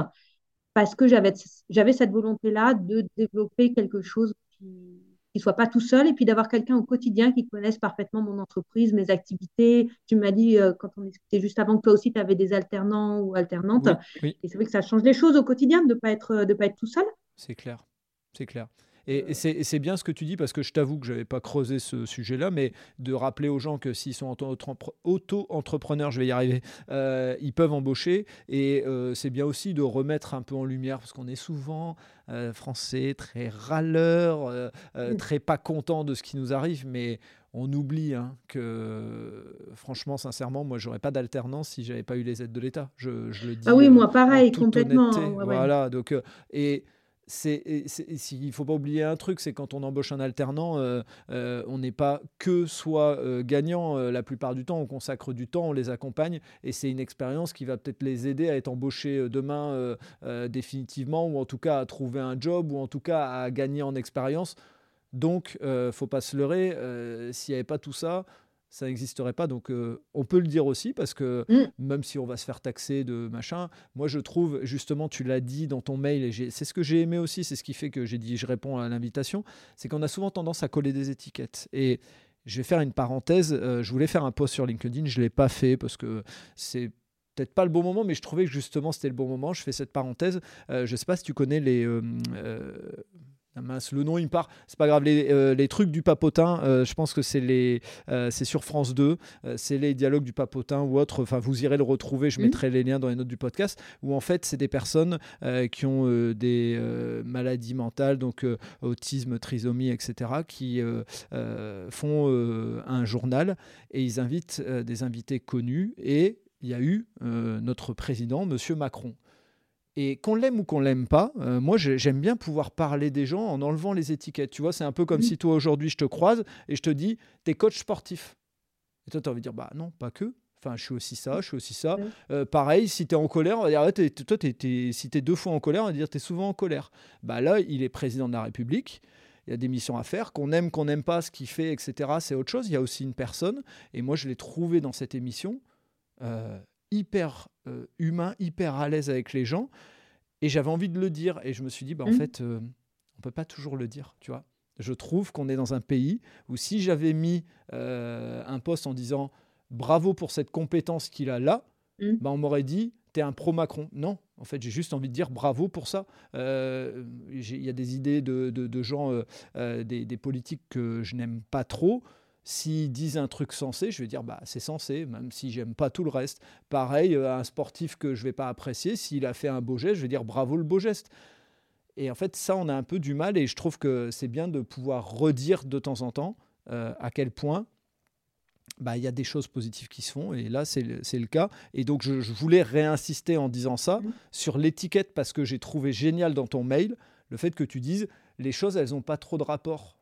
parce que j'avais, j'avais cette volonté-là de développer quelque chose qui ne soit pas tout seul et puis d'avoir quelqu'un au quotidien qui connaisse parfaitement mon entreprise, mes activités. Tu m'as dit, euh, quand on discutait juste avant que toi aussi, tu avais des alternants ou alternantes. Et c'est vrai que ça change les choses au quotidien de ne pas, être, de pas être tout seul. C'est clair, c'est clair. Et, c'est bien ce que tu dis parce que je t'avoue que je n'avais pas creusé ce sujet-là, mais de rappeler aux gens que s'ils sont auto-entrepreneurs, je vais y arriver, euh, ils peuvent embaucher. Et euh, c'est bien aussi de remettre un peu en lumière parce qu'on est souvent euh, français, très râleur, très pas content de ce qui nous arrive, mais on oublie hein, que, franchement, sincèrement, moi, j'aurais pas d'alternance si j'avais pas eu les aides de l'État. Je, le dis. Ah oui, moi, pareil, complètement. voilà, donc, et c'est, il faut pas oublier un truc, c'est quand on embauche un alternant, euh, euh, on n'est pas que soit euh, gagnant la plupart du temps, on consacre du temps, on les accompagne, et c'est une expérience qui va peut-être les aider à être embauchés demain définitivement, ou en tout cas à trouver un job, ou en tout cas à gagner en expérience. Donc, faut pas se leurrer, s'il n'y avait pas tout ça, ça n'existerait pas. Donc, euh, on peut le dire aussi parce que mm. même si on va se faire taxer de machin, moi je trouve justement, tu l'as dit dans ton mail, et c'est ce que j'ai aimé aussi, c'est ce qui fait que j'ai dit je réponds à l'invitation, c'est qu'on a souvent tendance à coller des étiquettes. Et je vais faire une parenthèse. Euh, je voulais faire un post sur LinkedIn, je ne l'ai pas fait parce que c'est peut-être pas le bon moment, mais je trouvais que justement c'était le bon moment. Je fais cette parenthèse. Euh, je ne sais pas si tu connais les ah mince, le nom il me part. C'est pas grave. Les, euh, trucs du papotin, euh, je pense que c'est les, euh, c'est sur France 2. c'est les dialogues du papotin ou autre. Enfin, vous irez le retrouver. Je mhm. mettrai les liens dans les notes du podcast. Où en fait, c'est des personnes qui ont des maladies mentales, donc autisme, trisomie, etc., qui font un journal et ils invitent des invités connus. Et il y a eu notre président, Monsieur Macron. Et qu'on l'aime ou qu'on l'aime pas, euh, moi j'aime bien pouvoir parler des gens en enlevant les étiquettes. Tu vois, c'est un peu comme si toi aujourd'hui je te croise et je te dis, t'es coach sportif. Et toi tu as envie de dire, bah non, pas que. Enfin, je suis aussi ça, je suis aussi ça. Euh, pareil, si tu es en colère, on va dire, toi, si tu es deux fois en colère, on va dire, tu es souvent en colère. Bah là, il est président de la République il y a des missions à faire, qu'on aime, qu'on n'aime pas ce qu'il fait, etc. C'est autre chose. Il y a aussi une personne, et moi je l'ai trouvé dans cette émission, euh, hyper euh, humain, hyper à l'aise avec les gens. Et j'avais envie de le dire. Et je me suis dit, bah, en mmh. fait, euh, on peut pas toujours le dire, tu vois. Je trouve qu'on est dans un pays où si j'avais mis euh, un poste en disant bravo pour cette compétence qu'il a là, mmh. bah, on m'aurait dit, tu es un pro-Macron. Non, en fait, j'ai juste envie de dire bravo pour ça. Il y a des idées de, de, gens, des, des, politiques que je n'aime pas trop. S'ils disent un truc sensé, je vais dire bah c'est sensé, même si j'aime pas tout le reste. Pareil, euh, un sportif que je vais pas apprécier, s'il a fait un beau geste, je vais dire bravo le beau geste. Et en fait, ça, on a un peu du mal, et je trouve que c'est bien de pouvoir redire de temps en temps euh, à quel point bah, il y a des choses positives qui se font, et là, c'est le, cas. Et donc, je, je, voulais réinsister en disant ça mmh. sur l'étiquette, parce que j'ai trouvé génial dans ton mail le fait que tu dises les choses, elles n'ont pas trop de rapport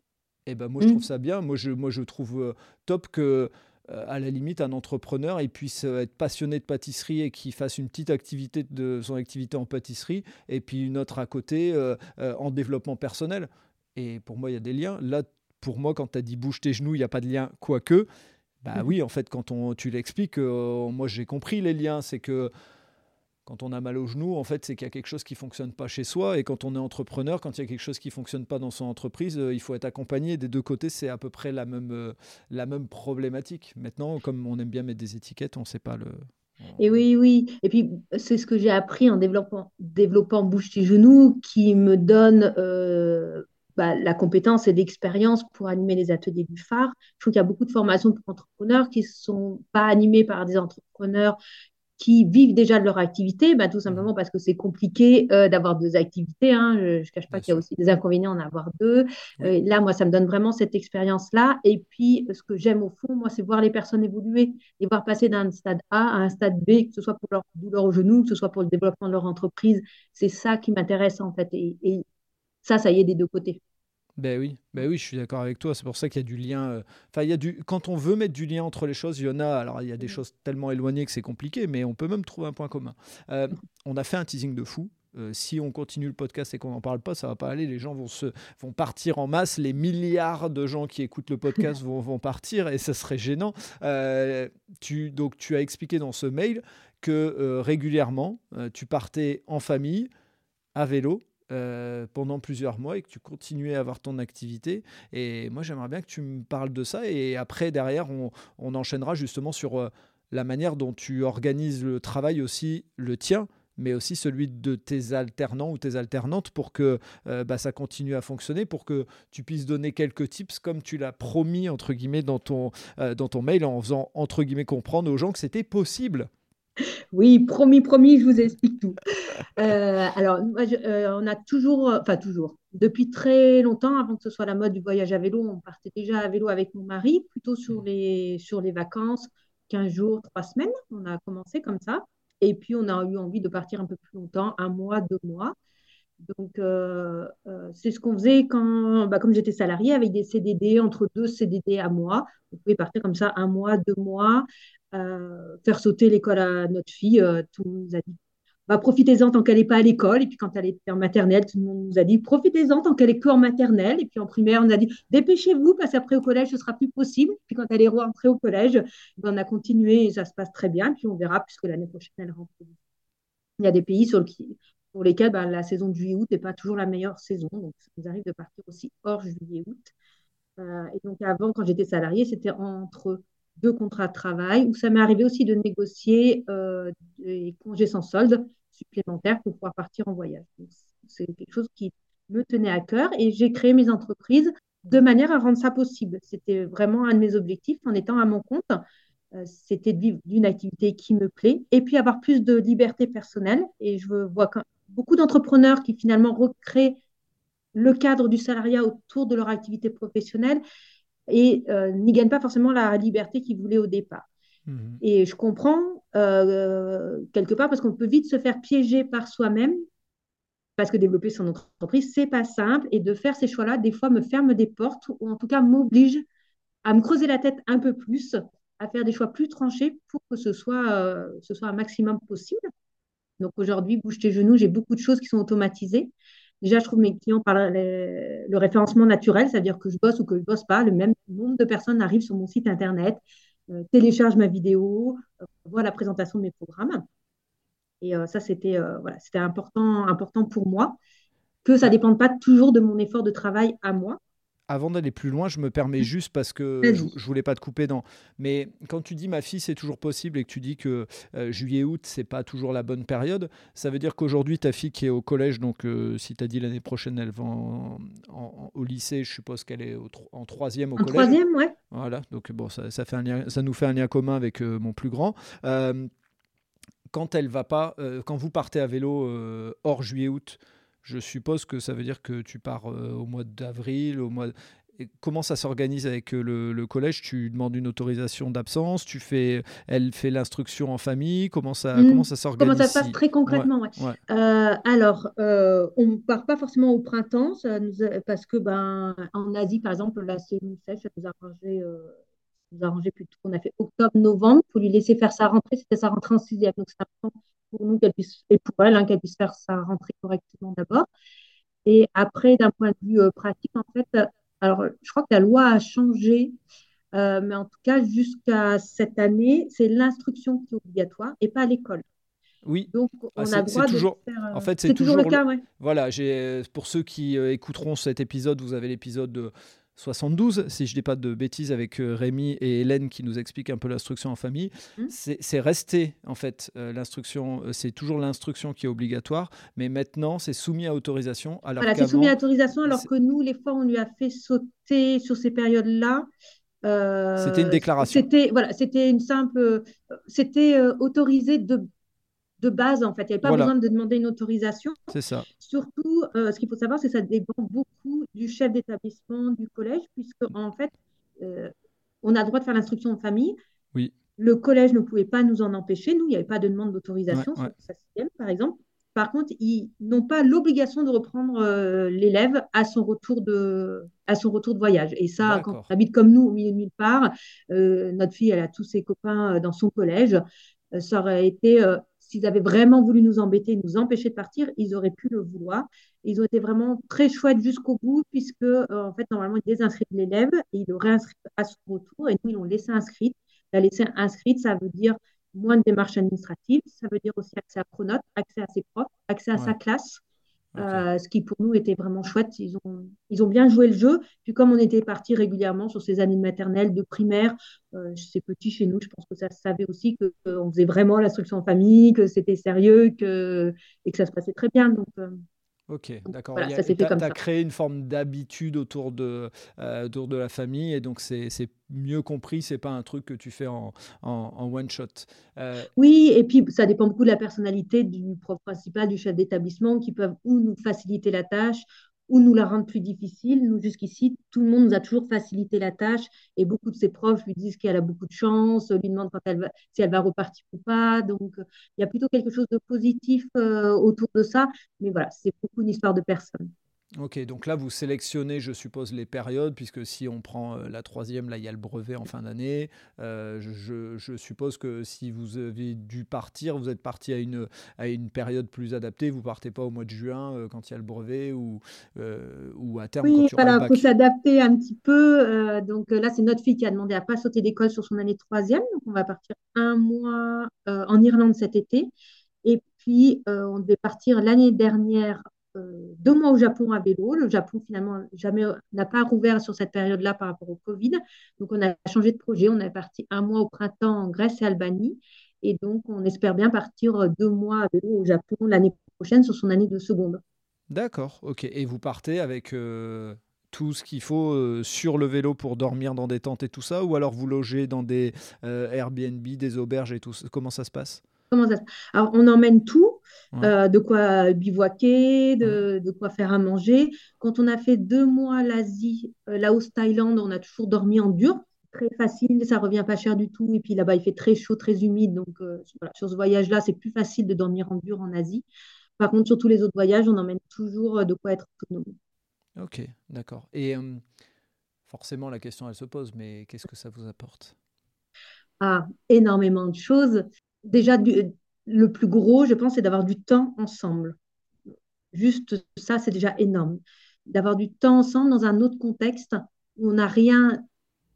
et ben moi, je trouve mmh. ça bien. Moi, je, moi, je trouve euh, top que, euh, à la limite, un entrepreneur il puisse euh, être passionné de pâtisserie et qu'il fasse une petite activité de son activité en pâtisserie et puis une autre à côté en développement personnel. Et pour moi, il y a des liens. Là, pour moi, quand tu as dit bouge tes genoux, il n'y a pas de lien, quoique. Bah mmh. oui, en fait, quand on, tu l'expliques, moi j'ai compris les liens. C'est que quand on a mal au genou, en fait, c'est qu'il y a quelque chose qui fonctionne pas chez soi. Et quand on est entrepreneur, quand il y a quelque chose qui fonctionne pas dans son entreprise, euh, il faut être accompagné. Des deux côtés, c'est à peu près la même, euh, la même problématique. Maintenant, comme on aime bien mettre des étiquettes, on ne sait pas le. Et oui, oui. Et puis, c'est ce que j'ai appris en développant, développant Bouche tes genoux qui me donne euh, bah, la compétence et l'expérience pour animer les ateliers du phare. Je trouve qu'il y a beaucoup de formations pour entrepreneurs qui ne sont pas animées par des entrepreneurs qui vivent déjà de leur activité, bah, tout simplement mmh. parce que c'est compliqué euh, d'avoir deux activités. Hein. Je ne cache pas qu'il y a aussi des inconvénients en avoir deux. Euh, là, moi, ça me donne vraiment cette expérience-là. Et puis, ce que j'aime au fond, moi, c'est voir les personnes évoluer et voir passer d'un stade A à un stade B, que ce soit pour leur douleur au genou, que ce soit pour le développement de leur entreprise. C'est ça qui m'intéresse, en fait. Et, et ça, ça y est des deux côtés. Ben oui, ben oui, je suis d'accord avec toi. C'est pour ça qu'il y a du lien. Euh, enfin, il y a du. Quand on veut mettre du lien entre les choses, il y en a. Alors, il y a des mmh. choses tellement éloignées que c'est compliqué, mais on peut même trouver un point commun. Euh, on a fait un teasing de fou. Euh, si on continue le podcast et qu'on n'en parle pas, ça va pas aller. Les gens vont se vont partir en masse. Les milliards de gens qui écoutent le podcast vont, vont partir et ça serait gênant. tu donc tu as expliqué dans ce mail que régulièrement tu partais en famille à vélo euh, pendant plusieurs mois et que tu continuais à avoir ton activité. Et moi, j'aimerais bien que tu me parles de ça. Et après, derrière, on, enchaînera justement sur euh, la manière dont tu organises le travail aussi, le tien mais aussi celui de tes alternants ou tes alternantes pour que euh, bah, ça continue à fonctionner, pour que tu puisses donner quelques tips comme tu l'as promis, entre guillemets, dans ton, dans ton mail, en faisant, entre guillemets, comprendre aux gens que c'était possible. Oui, promis, promis, je vous explique tout. Euh, alors, euh, on a toujours, enfin toujours, depuis très longtemps, avant que ce soit la mode du voyage à vélo, on partait déjà à vélo avec mon mari, plutôt sur mmh. les, sur les vacances, 15 jours, 3 semaines. On a commencé comme ça. Et puis, on a eu envie de partir un peu plus longtemps, un mois, deux mois. Donc, euh, c'est ce qu'on faisait quand, bah, comme j'étais salariée, avec des CDD, entre deux CDD à mois. On pouvait partir comme ça un mois, deux mois, faire sauter l'école à notre fille. Euh, tout le monde nous a dit bah, profitez-en tant qu'elle n'est pas à l'école. Et puis quand elle était en maternelle, tout le monde nous a dit profitez-en tant qu'elle est que en maternelle. Et puis en primaire, on a dit dépêchez-vous parce qu'après au collège, ce sera plus possible. Et puis quand elle est rentrée au collège, ben, on a continué et ça se passe très bien. Puis on verra puisque l'année prochaine, elle rentre. Il y a des pays pour lesquels ben, la saison de juillet-août n'est pas toujours la meilleure saison. Donc ça nous arrive de partir aussi hors juillet-août. Euh, et donc avant, quand j'étais salariée, c'était entre deux contrats de travail, où ça m'est arrivé aussi de négocier euh, des congés sans solde supplémentaires pour pouvoir partir en voyage. C'est quelque chose qui me tenait à cœur et j'ai créé mes entreprises de manière à rendre ça possible. C'était vraiment un de mes objectifs en étant à mon compte. Euh, c'était de vivre d'une activité qui me plaît et puis avoir plus de liberté personnelle. Et je vois beaucoup d'entrepreneurs qui finalement recréent le cadre du salariat autour de leur activité professionnelle et euh, n'y gagnent pas forcément la liberté qu'ils voulaient au départ. Mhm. Et je comprends euh, quelque part parce qu'on peut vite se faire piéger par soi-même parce que développer son entreprise, c'est pas simple et de faire ces choix-là, des fois, me ferme des portes ou en tout cas m'oblige à me creuser la tête un peu plus, à faire des choix plus tranchés pour que ce soit, euh, ce soit un maximum possible. Donc aujourd'hui, bouge tes genoux, j'ai beaucoup de choses qui sont automatisées. Déjà, je trouve mes clients par le référencement naturel, c'est-à-dire que je bosse ou que je bosse pas, le même nombre de personnes arrivent sur mon site internet, euh, téléchargent ma vidéo, euh, voient la présentation de mes programmes. Et euh, ça, c'était voilà, c'était important, important pour moi que ça ne dépende pas toujours de mon effort de travail à moi, avant d'aller plus loin, je me permets mmh. juste parce que je, ne voulais pas te couper dans. Mais quand tu dis ma fille, c'est toujours possible et que tu dis que euh, juillet-août, c'est pas toujours la bonne période, ça veut dire qu'aujourd'hui, ta fille qui est au collège, donc euh, si tu as dit l'année prochaine, elle va au lycée, je suppose qu'elle est en troisième au collège. En troisième, ouais. Voilà, donc bon, ça, fait un ça nous fait un lien commun avec euh, mon plus grand quand elle va pas, quand vous partez à vélo hors juillet-août, je suppose que ça veut dire que tu pars euh, au mois d'avril, au mois. comment ça s'organise avec euh, le, collège? Tu demandes une autorisation d'absence Tu fais, elle fait l'instruction en famille Comment ça, mmh. comment ça s'organise Comment ça se passe très concrètement euh, Alors, on ne part pas forcément au printemps, parce que ben en Asie, par exemple, la saison sèche, ça nous a arrangé nous arrangé plutôt. On a fait octobre-novembre pour lui laisser faire sa rentrée. C'était sa rentrée en sixième. Donc, c'est important pour nous qu'elle puisse, et pour elle, hein, qu'elle puisse faire sa rentrée correctement d'abord. Et après, d'un point de vue euh, pratique, en fait, euh, alors je crois que la loi a changé, euh, mais en tout cas, jusqu'à cette année, c'est l'instruction qui est obligatoire et pas l'école. Oui. Donc, ah, on a droit toujours, de En fait, c'est toujours, le cas, ouais. Voilà, pour ceux qui écouteront cet épisode, vous avez l'épisode de 72, si je ne dis pas de bêtises, avec euh, Rémi et Hélène qui nous expliquent un peu l'instruction en famille. Mmh. C'est resté, en fait, euh, l'instruction, euh, c'est toujours l'instruction qui est obligatoire, mais maintenant, c'est soumis à autorisation. Alors voilà, c'est soumis à autorisation, alors que nous, les fois, on lui a fait sauter sur ces périodes-là. c'était une déclaration. C'était voilà, c'était une simple, c'était autorisé de de base, en fait. Il n'y avait pas besoin de demander une autorisation. C'est ça. Surtout, euh, ce qu'il faut savoir, c'est que ça dépend beaucoup du chef d'établissement du collège, puisque, en fait, euh, on a le droit de faire l'instruction en famille. Oui. Le collège ne pouvait pas nous en empêcher. Nous, il n'y avait pas de demande d'autorisation sur par exemple. Par contre, ils n'ont pas l'obligation de reprendre euh, l'élève à son retour de à son retour de voyage. Et ça, quand on habite comme nous au milieu de nulle part, notre fille, elle a tous ses copains dans son collège. ça aurait été s'ils avaient vraiment voulu nous embêter, nous empêcher de partir, ils auraient pu le vouloir. Ils ont été vraiment très chouettes jusqu'au bout, puisque, euh, en fait, normalement, ils désinscrivent l'élève et ils le réinscrivent à son retour. Et nous, ils l'ont laissé inscrite. La laisser inscrite, ça veut dire moins de démarches administratives, ça veut dire aussi accès à Pronote, accès à ses profs, accès à sa classe. Euh, ce qui pour nous était vraiment chouette. Ils ont, ils ont bien joué le jeu. Puis comme on était parti régulièrement sur ces années de maternelle, de primaire, euh, c'est petit chez nous, je pense que ça savait aussi qu'on faisait vraiment l'instruction en famille, que c'était sérieux que, et que ça se passait très bien. Donc, euh, Ok, d'accord. Voilà, tu as, créé une forme d'habitude autour de, euh, autour de la famille et donc c'est mieux compris, c'est pas un truc que tu fais en, en, one shot. Euh, oui, et puis ça dépend beaucoup de la personnalité du prof principal, du chef d'établissement qui peuvent ou nous faciliter la tâche ou nous la rendre plus difficile. Nous, jusqu'ici, tout le monde nous a toujours facilité la tâche et beaucoup de ses profs lui disent qu'elle a beaucoup de chance, lui demandent quand elle va, si elle va repartir ou pas. Donc, il y a plutôt quelque chose de positif euh, autour de ça. Mais voilà, c'est beaucoup une histoire de personnes. Ok, donc là, vous sélectionnez, je suppose, les périodes, puisque si on prend euh, la troisième, là, il y a le brevet en fin d'année. Euh, je, suppose que si vous avez dû partir, vous êtes parti à une, à une période plus adaptée. Vous partez pas au mois de juin euh, quand il y a le brevet ou, ou à terme oui, quand il voilà, il faut s'adapter un petit peu. donc là, c'est notre fille qui a demandé à pas sauter d'école sur son année troisième. Donc on va partir un mois en Irlande cet été. Et puis, on devait partir l'année dernière deux mois au Japon à vélo. Le Japon, finalement, jamais n'a pas rouvert sur cette période-là par rapport au Covid. Donc, on a changé de projet. On est parti un mois au printemps en Grèce et Albanie. Et donc, on espère bien partir deux mois à vélo au Japon l'année prochaine sur son année de seconde. D'accord, ok. Et vous partez avec euh, tout ce qu'il faut euh, sur le vélo pour dormir dans des tentes et tout ça? Ou alors vous logez dans des Airbnb, des auberges et tout Comment ça se passe? Comment ça Alors, on emmène tout, euh, de quoi bivouaquer, de, quoi faire à manger. Quand on a fait deux mois l'Asie, euh, Laos, Thaïlande, on a toujours dormi en dur. Très facile, ça revient pas cher du tout. Et puis là-bas, il fait très chaud, très humide. Donc, euh, sur ce voyage-là, c'est plus facile de dormir en dur en Asie. Par contre, sur tous les autres voyages, on emmène toujours de quoi être autonome. Ok, d'accord. Et forcément, la question, elle se pose, mais qu'est-ce que ça vous apporte? Ah, énormément de choses déjà, le plus gros, je pense, c'est d'avoir du temps ensemble. Juste ça, c'est déjà énorme. D'avoir du temps ensemble dans un autre contexte où on n'a rien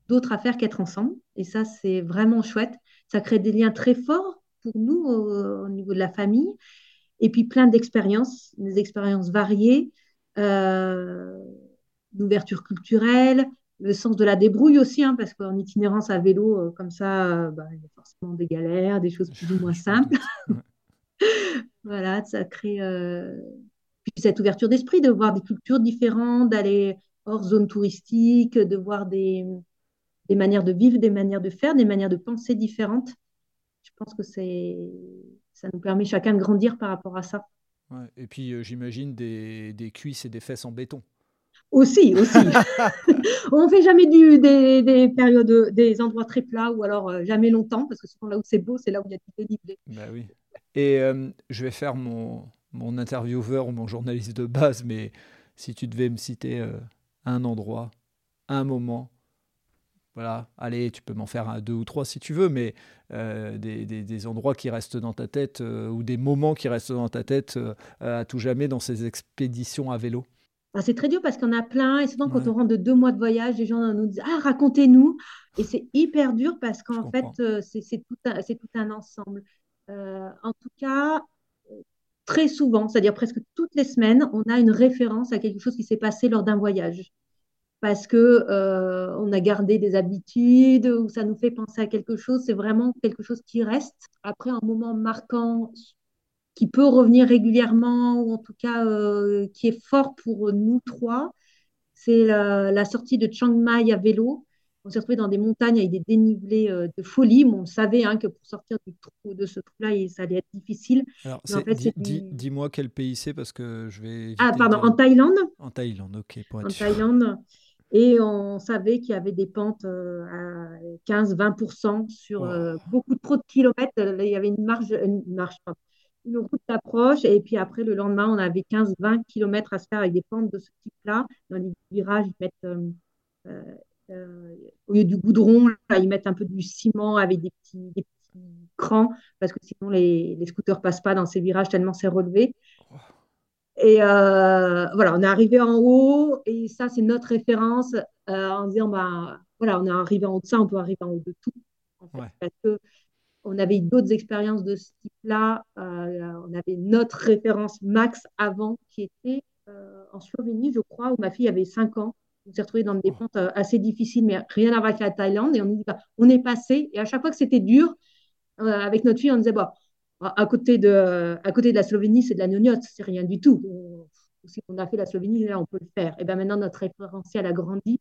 d'autre à faire qu'être ensemble. Et ça, c'est vraiment chouette. Ça crée des liens très forts pour nous au, niveau de la famille. Et puis plein d'expériences, des expériences variées, euh, d'ouverture culturelle, le sens de la débrouille aussi, hein, parce qu'en itinérance à vélo, euh, comme ça, euh, bah, il y a forcément des galères, des choses plus ou moins simples. voilà, ça crée euh, cette ouverture d'esprit, de voir des cultures différentes, d'aller hors zone touristique, de voir des, des, manières de vivre, des manières de faire, des manières de penser différentes. Je pense que c'est ça nous permet chacun de grandir par rapport à ça. et puis j'imagine des, des cuisses et des fesses en béton. Aussi, aussi. on fait jamais du, des, périodes, des endroits très plats ou alors euh, jamais longtemps, parce que souvent là où c'est beau, c'est là où il y a du dénivelé. Bah oui. Et euh, je vais faire mon, mon intervieweur ou mon journaliste de base, mais si tu devais me citer euh, un endroit, un moment, voilà, allez, tu peux m'en faire un, deux ou trois si tu veux, mais des, des, des, endroits qui restent dans ta tête ou des moments qui restent dans ta tête à tout jamais dans ces expéditions à vélo c'est très dur parce qu'on a plein, et souvent quand on rentre de deux mois de voyage, les gens nous disent Ah, racontez-nous. Et c'est hyper dur parce qu'en fait, euh, c'est tout, un, tout un ensemble. Euh, en tout cas, très souvent, c'est-à-dire presque toutes les semaines, on a une référence à quelque chose qui s'est passé lors d'un voyage. parce que euh, on a gardé des habitudes ou ça nous fait penser à quelque chose. C'est vraiment quelque chose qui reste. Après un moment marquant qui peut revenir régulièrement ou en tout cas euh, qui est fort pour nous trois, c'est la, sortie de Chiang Mai à vélo. On s'est retrouvé dans des montagnes avec des dénivelés euh, de folie. on savait hein, que pour sortir du trou, de ce trou-là, ça allait être difficile. Alors, en fait, dis-moi quel pays c'est parce que je vais. Ah, pardon, en Thaïlande. En Thaïlande, ok. Pour en Thaïlande. Et on savait qu'il y avait des pentes euh, à 15-20% sur euh, beaucoup trop de kilomètres. Il y avait une marge, une marge, une route d'approche. Et puis après, le lendemain, on avait 15-20 kilomètres à se faire avec des pentes de ce type-là. Dans les virages, ils mettent, euh, au lieu du goudron, là, ils mettent un peu du ciment avec des petits, des petits crans, parce que sinon, les, les scooters passent pas dans ces virages tellement c'est relevé. Et euh, voilà, on est arrivé en haut et ça, c'est notre référence euh, en disant, bah, voilà, on est arrivé en haut de ça, on peut arriver en haut de tout. Parce que on avait d'autres expériences de ce type-là. Euh, on avait notre référence max avant qui était en Slovénie, je crois, où ma fille avait 5 ans. On s'est retrouvé dans des pentes assez difficiles, mais rien à voir avec la Thaïlande. Et on, dit, bah, on est passé. Et à chaque fois que c'était dur, avec notre fille, on disait, bah, à côté de, à côté de la Slovénie, c'est de la gnognotte, c'est rien du tout. si on a fait la Slovénie, là, on peut le faire. Et bien maintenant, notre référentiel a grandi.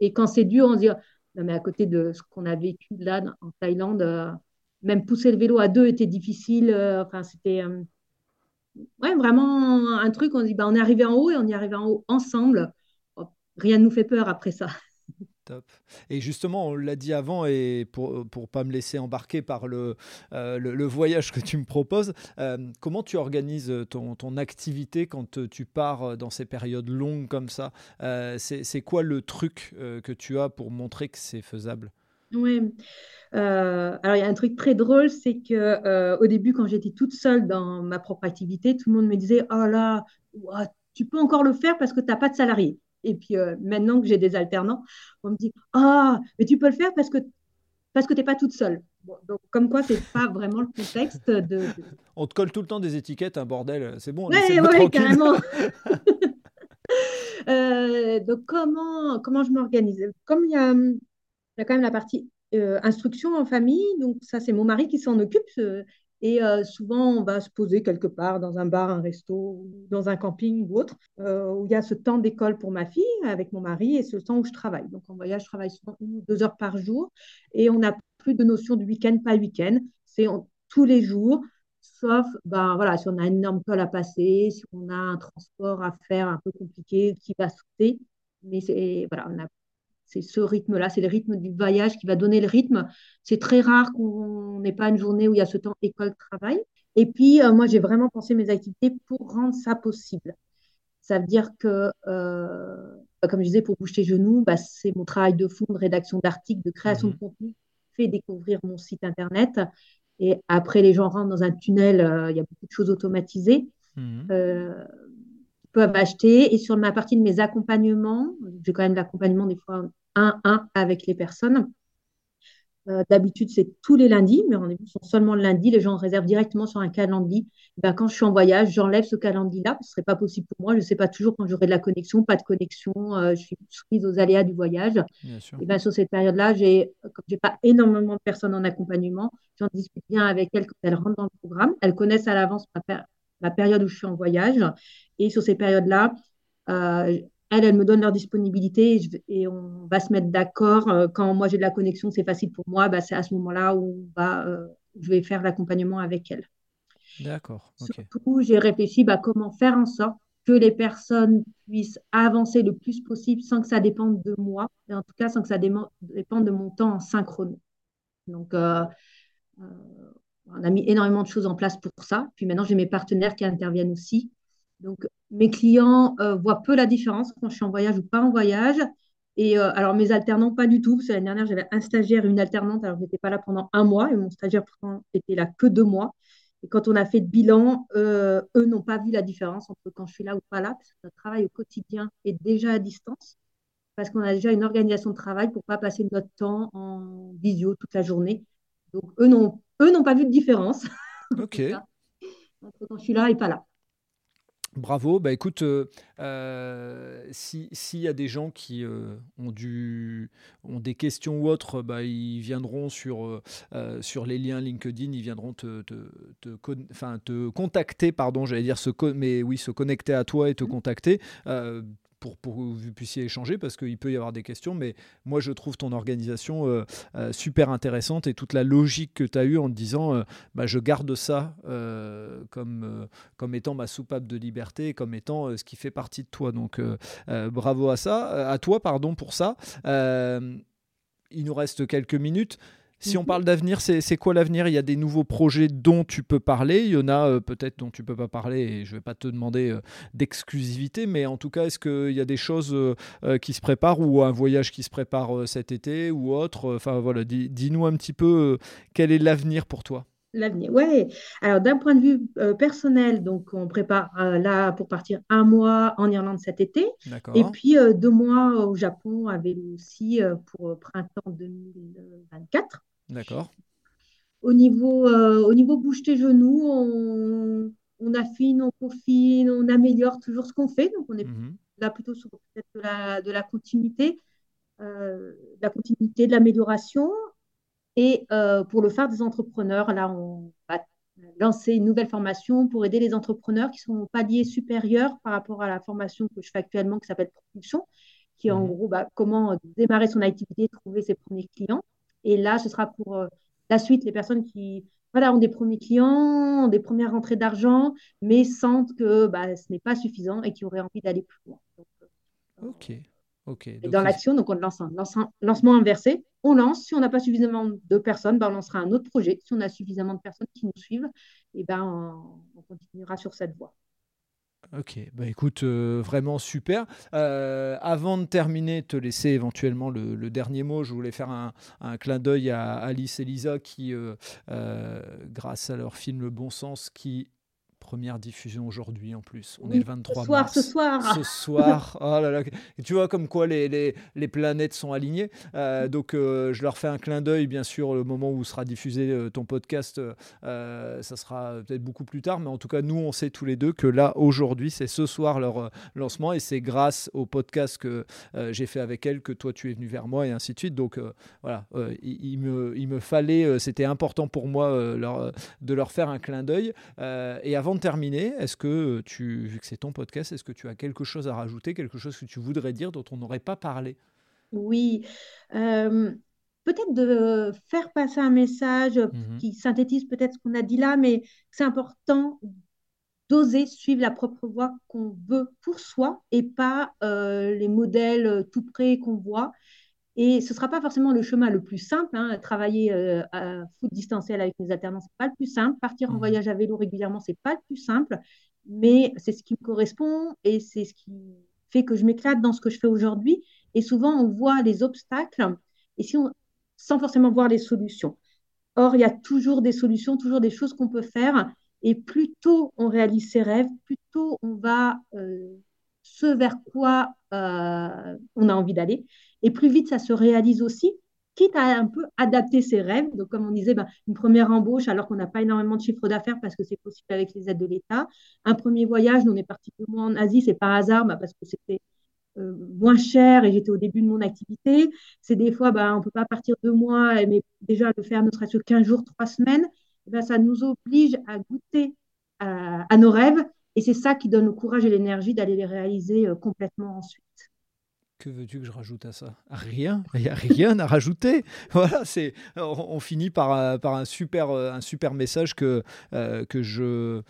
Et quand c'est dur, on se dit, non, mais à côté de ce qu'on a vécu là en Thaïlande, euh, même pousser le vélo à deux était difficile. Euh, enfin, c'était euh, ouais, vraiment un truc. On dit, bah, on est arrivé en haut et on y arrivé en haut ensemble. rien ne nous fait peur après ça. Et justement, on l'a dit avant, et pour ne pas me laisser embarquer par le, euh, le, voyage que tu me proposes, comment tu organises ton, ton, activité quand tu pars dans ces périodes longues comme ça? Euh, C'est quoi le truc que tu as pour montrer que c'est faisable? Oui. alors, il y a un truc très drôle, c'est que au début, quand j'étais toute seule dans ma propre activité, tout le monde me disait Oh là, tu peux encore le faire parce que tu n'as pas de salarié. Et puis euh, maintenant que j'ai des alternants, on me dit Ah, mais tu peux le faire parce que, parce que tu n'es pas toute seule. donc, comme quoi, ce n'est pas vraiment le contexte de, On te colle tout le temps des étiquettes, un bordel, c'est bon. Oui, carrément. Euh, donc, comment, comment je m'organise? Comme il y a, il y a quand même la partie euh, instruction en famille, donc ça, c'est mon mari qui s'en occupe. Et euh, souvent, on va se poser quelque part dans un bar, un resto, dans un camping ou autre, euh, où il y a ce temps d'école pour ma fille avec mon mari et ce temps où je travaille. Donc en voyage, je travaille souvent deux heures par jour et on n'a plus de notion de week-end, pas week-end. C'est tous les jours, sauf ben, voilà, si on a une énorme colle à passer, si on a un transport à faire un peu compliqué qui va sauter. Mais voilà, on a c'est ce rythme-là, c'est le rythme du voyage qui va donner le rythme. C'est très rare qu'on n'ait pas une journée où il y a ce temps école-travail. Et puis, euh, moi, j'ai vraiment pensé mes activités pour rendre ça possible. Ça veut dire que, euh, comme je disais, pour bouger les genoux, bah, c'est mon travail de fond, de rédaction d'articles, de création de mmh. contenu, fait découvrir mon site Internet. Et après, les gens rentrent dans un tunnel, euh, il y a beaucoup de choses automatisées. Mmh peuvent acheter. Et sur ma partie de mes accompagnements, j'ai quand même l'accompagnement des fois un un avec les personnes. Euh, d'habitude, c'est tous les lundis, mais rendez-vous sont seulement le lundi. Les gens réservent directement sur un calendrier. Ben, quand je suis en voyage, j'enlève ce calendrier-là. Ce ne serait pas possible pour moi. Je ne sais pas toujours quand j'aurai de la connexion, pas de connexion. Euh, je suis soumise aux aléas du voyage. Et ben, sur cette période-là, j'ai, comme je n'ai pas énormément de personnes en accompagnement, j'en discute bien avec elles quand elles rentrent dans le programme. Elles connaissent à l'avance ma, la période où je suis en voyage. Et sur ces périodes-là, euh, elles, elles me donnent leur disponibilité et, on va se mettre d'accord. Euh, quand moi j'ai de la connexion, c'est facile pour moi, bah, c'est à ce moment-là où euh, je vais faire l'accompagnement avec elles. D'accord. Surtout, j'ai réfléchi bah, comment faire en sorte que les personnes puissent avancer le plus possible sans que ça dépende de moi, et en tout cas sans que ça dépende de mon temps en synchrone. Donc, on a mis énormément de choses en place pour ça. Puis maintenant, j'ai mes partenaires qui interviennent aussi. Donc, mes clients euh, voient peu la différence quand je suis en voyage ou pas en voyage. Et euh, alors, mes alternants, pas du tout. L'année dernière, j'avais un stagiaire et une alternante. Alors, je n'étais pas là pendant un mois et mon stagiaire, pourtant, était là que deux mois. Et quand on a fait le bilan, euh, eux n'ont pas vu la différence entre quand je suis là ou pas là, parce que notre travail au quotidien est déjà à distance, parce qu'on a déjà une organisation de travail pour ne pas passer notre temps en visio toute la journée. Donc, eux n'ont eux n'ont pas vu de différence. Ok. Entre quand je suis là et pas là. Bravo. Bah écoute, euh, euh, s'il y a des gens qui euh, ont, du, ont des questions ou autres, bah, ils viendront sur, sur les liens LinkedIn, ils viendront te, te, te, te contacter, pardon, j'allais dire, se, mais oui, se connecter à toi et te mmh. contacter pour, pour, que vous puissiez échanger parce qu'il peut y avoir des questions. Mais moi, je trouve ton organisation euh, euh, super intéressante et toute la logique que tu as eue en te disant euh, bah, je garde ça comme, comme étant ma soupape de liberté, comme étant ce qui fait partie de toi. Donc, bravo à ça, à toi, pardon, pour ça. il nous reste quelques minutes. Si on mhm. parle d'avenir, c'est quoi l'avenir? Il y a des nouveaux projets dont tu peux parler? Il y en a euh, peut-être dont tu peux pas parler et je vais pas te demander euh, d'exclusivité, mais en tout cas, est-ce qu'il y a des choses euh, qui se préparent ou un voyage qui se prépare cet été ou autre? Enfin voilà, dis-nous un petit peu quel est l'avenir pour toi? L'avenir, oui. Alors d'un point de vue personnel, donc on prépare là pour partir un mois en Irlande cet été, et puis deux mois au Japon à vélo aussi pour printemps 2024. D'accord. Au niveau, euh, au niveau bouche tes genoux, on, on, affine, on peaufine, on améliore toujours ce qu'on fait. Donc, on est mhm. là plutôt sur peut-être de la, de la continuité, euh, de la continuité, de l'amélioration. Et euh, pour le faire des entrepreneurs, là, on va lancer une nouvelle formation pour aider les entrepreneurs qui sont au palier supérieur par rapport à la formation que je fais actuellement qui s'appelle Production, qui est en mhm. gros bah, comment démarrer son activité, trouver ses premiers clients. Et là, ce sera pour euh, la suite, les personnes qui voilà, ont des premiers clients, ont des premières rentrées d'argent, mais sentent que bah, ce n'est pas suffisant et qui auraient envie d'aller plus loin. Euh, ok. ok. Et dans l'action, donc on lance un, lancement inversé. On lance. Si on n'a pas suffisamment de personnes, bah, on lancera un autre projet. Si on a suffisamment de personnes qui nous suivent, et eh ben, on continuera sur cette voie. Ok, bah écoute, euh, vraiment super. Euh, avant de terminer, te laisser éventuellement le, dernier mot, je voulais faire un, clin d'œil à Alice et Lisa qui, euh, grâce à leur film Le Bon Sens, qui première diffusion aujourd'hui en plus. On est le 23 ce soir, mars. Ce soir, ce soir. Oh là là. tu vois comme quoi les, les, les planètes sont alignées. Euh, donc euh, je leur fais un clin d'œil, bien sûr, le moment où sera diffusé euh, ton podcast, ça sera peut-être beaucoup plus tard, mais en tout cas, nous, on sait tous les deux que là, aujourd'hui, c'est ce soir leur lancement et c'est grâce au podcast que j'ai fait avec elle que toi, tu es venu vers moi et ainsi de suite. Donc voilà, il, me, il me fallait, c'était important pour moi leur, de leur faire un clin d'œil. et avant terminer, est-ce que tu, vu que c'est ton podcast, est-ce que tu as quelque chose à rajouter, quelque chose que tu voudrais dire dont on n'aurait pas parlé? Oui. Euh, peut-être de faire passer un message mhm. qui synthétise peut-être ce qu'on a dit là, mais c'est important d'oser suivre la propre voie qu'on veut pour soi et pas euh, les modèles tout près qu'on voit. Et ce ne sera pas forcément le chemin le plus simple. Hein. Travailler euh, à foot distanciel avec mes alternants, ce n'est pas le plus simple. Partir en mmh. voyage à vélo régulièrement, ce n'est pas le plus simple. Mais c'est ce qui me correspond et c'est ce qui fait que je m'éclate dans ce que je fais aujourd'hui. Et souvent, on voit les obstacles et si on, sans forcément voir les solutions. Or, il y a toujours des solutions, toujours des choses qu'on peut faire. Et plus tôt on réalise ses rêves, plus tôt on va euh, ce vers quoi euh, on a envie d'aller. Et plus vite ça se réalise aussi, quitte à un peu adapter ses rêves. Donc, comme on disait, ben, une première embauche alors qu'on n'a pas énormément de chiffre d'affaires parce que c'est possible avec les aides de l'État. Un premier voyage, nous on est parti deux mois en Asie, c'est par hasard ben, parce que c'était euh, moins cher et j'étais au début de mon activité. C'est des fois, ben, on ne peut pas partir deux mois, mais déjà le faire ne serait-ce que 15 jours, trois semaines. Ben, ça nous oblige à goûter à nos rêves et c'est ça qui donne le courage et l'énergie d'aller les réaliser euh, complètement ensuite. Que veux-tu que je rajoute à ça? Rien, il n'y a rien à rajouter. Voilà, c'est, on, finit par, euh, par un, super, euh, un super message que, que je,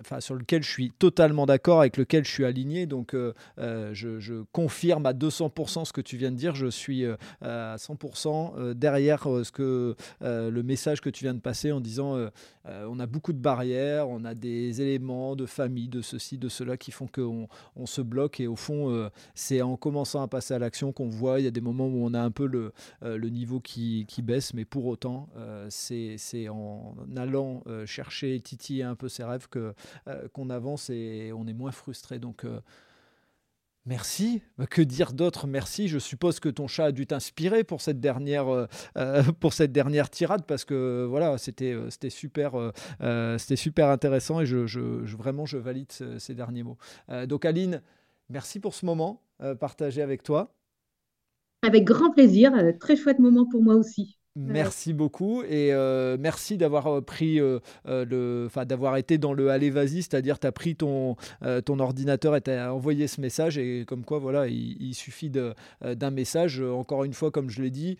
enfin, sur lequel je suis totalement d'accord, avec lequel je suis aligné. Donc, euh, euh, je, confirme à 200% ce que tu viens de dire. Je suis à 100% derrière ce que le message que tu viens de passer en disant on a beaucoup de barrières, on a des éléments de famille, de ceci, de cela qui font qu'on on se bloque. Et au fond, c'est en commençant à passer à l'action qu'on voit. Il y a des moments où on a un peu le, le niveau qui, qui, baisse, mais pour autant, c'est en allant chercher, titiller un peu ses rêves que euh, qu'on avance et on est moins frustré. Donc euh, Merci. Bah, que dire d'autre? Merci. Je suppose que ton chat a dû t'inspirer pour cette dernière euh, pour cette dernière tirade parce que voilà, c'était c'était super c'était super intéressant et je, vraiment je valide ces derniers mots. donc Aline, merci pour ce moment partagé avec toi. Avec grand plaisir. Très chouette moment pour moi aussi. Merci beaucoup et euh, merci d'avoir euh, pris euh, le, d'avoir été dans le allez vas-y, c'est-à-dire tu as pris ton, ton ordinateur et as envoyé ce message et comme quoi voilà, il, suffit d'un message. Encore une fois, comme je l'ai dit,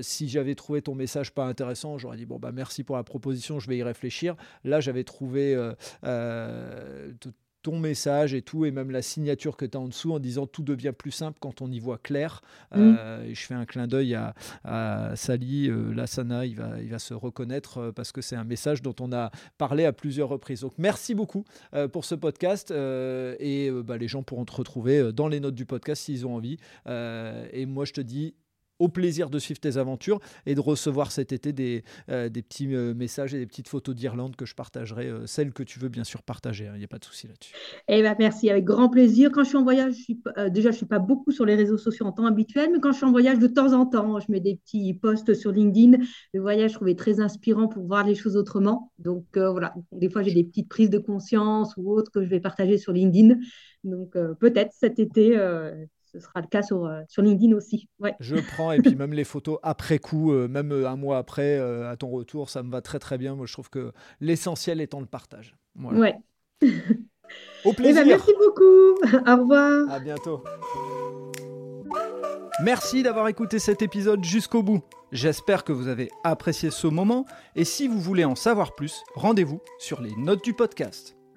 si j'avais trouvé ton message pas intéressant, j'aurais dit bon bah merci pour la proposition, je vais y réfléchir. Là, j'avais trouvé ton message et tout, et même la signature que tu as en dessous en disant tout devient plus simple quand on y voit clair. Mm. Euh, et je fais un clin d'œil à, à, Sally euh, Lassana, il va, il va se reconnaître euh, parce que c'est un message dont on a parlé à plusieurs reprises. Donc merci beaucoup pour ce podcast et bah, les gens pourront te retrouver dans les notes du podcast s'ils ont envie. et moi je te dis au plaisir de suivre tes aventures et de recevoir cet été des, euh, petits euh, messages et des petites photos d'Irlande que je partagerai, euh, celles que tu veux bien sûr partager, il hein, n'y a pas de souci là-dessus. Eh ben, merci, avec grand plaisir. Quand je suis en voyage, déjà je ne suis pas beaucoup sur les réseaux sociaux en temps habituel, mais quand je suis en voyage de temps en temps, je mets des petits posts sur LinkedIn. Le voyage, je trouvais très inspirant pour voir les choses autrement. Donc voilà, des fois j'ai des petites prises de conscience ou autres que je vais partager sur LinkedIn. Donc peut-être cet été, ce sera le cas sur, euh, sur LinkedIn aussi. Ouais. Je prends, et puis même les photos après coup, euh, même euh, un mois après, à ton retour, ça me va très très bien. Moi, je trouve que l'essentiel étant le partage. Ouais. Au eh ben, plaisir. merci beaucoup. Au revoir. À bientôt. Merci d'avoir écouté cet épisode jusqu'au bout. J'espère que vous avez apprécié ce moment et si vous voulez en savoir plus, rendez-vous sur les notes du podcast.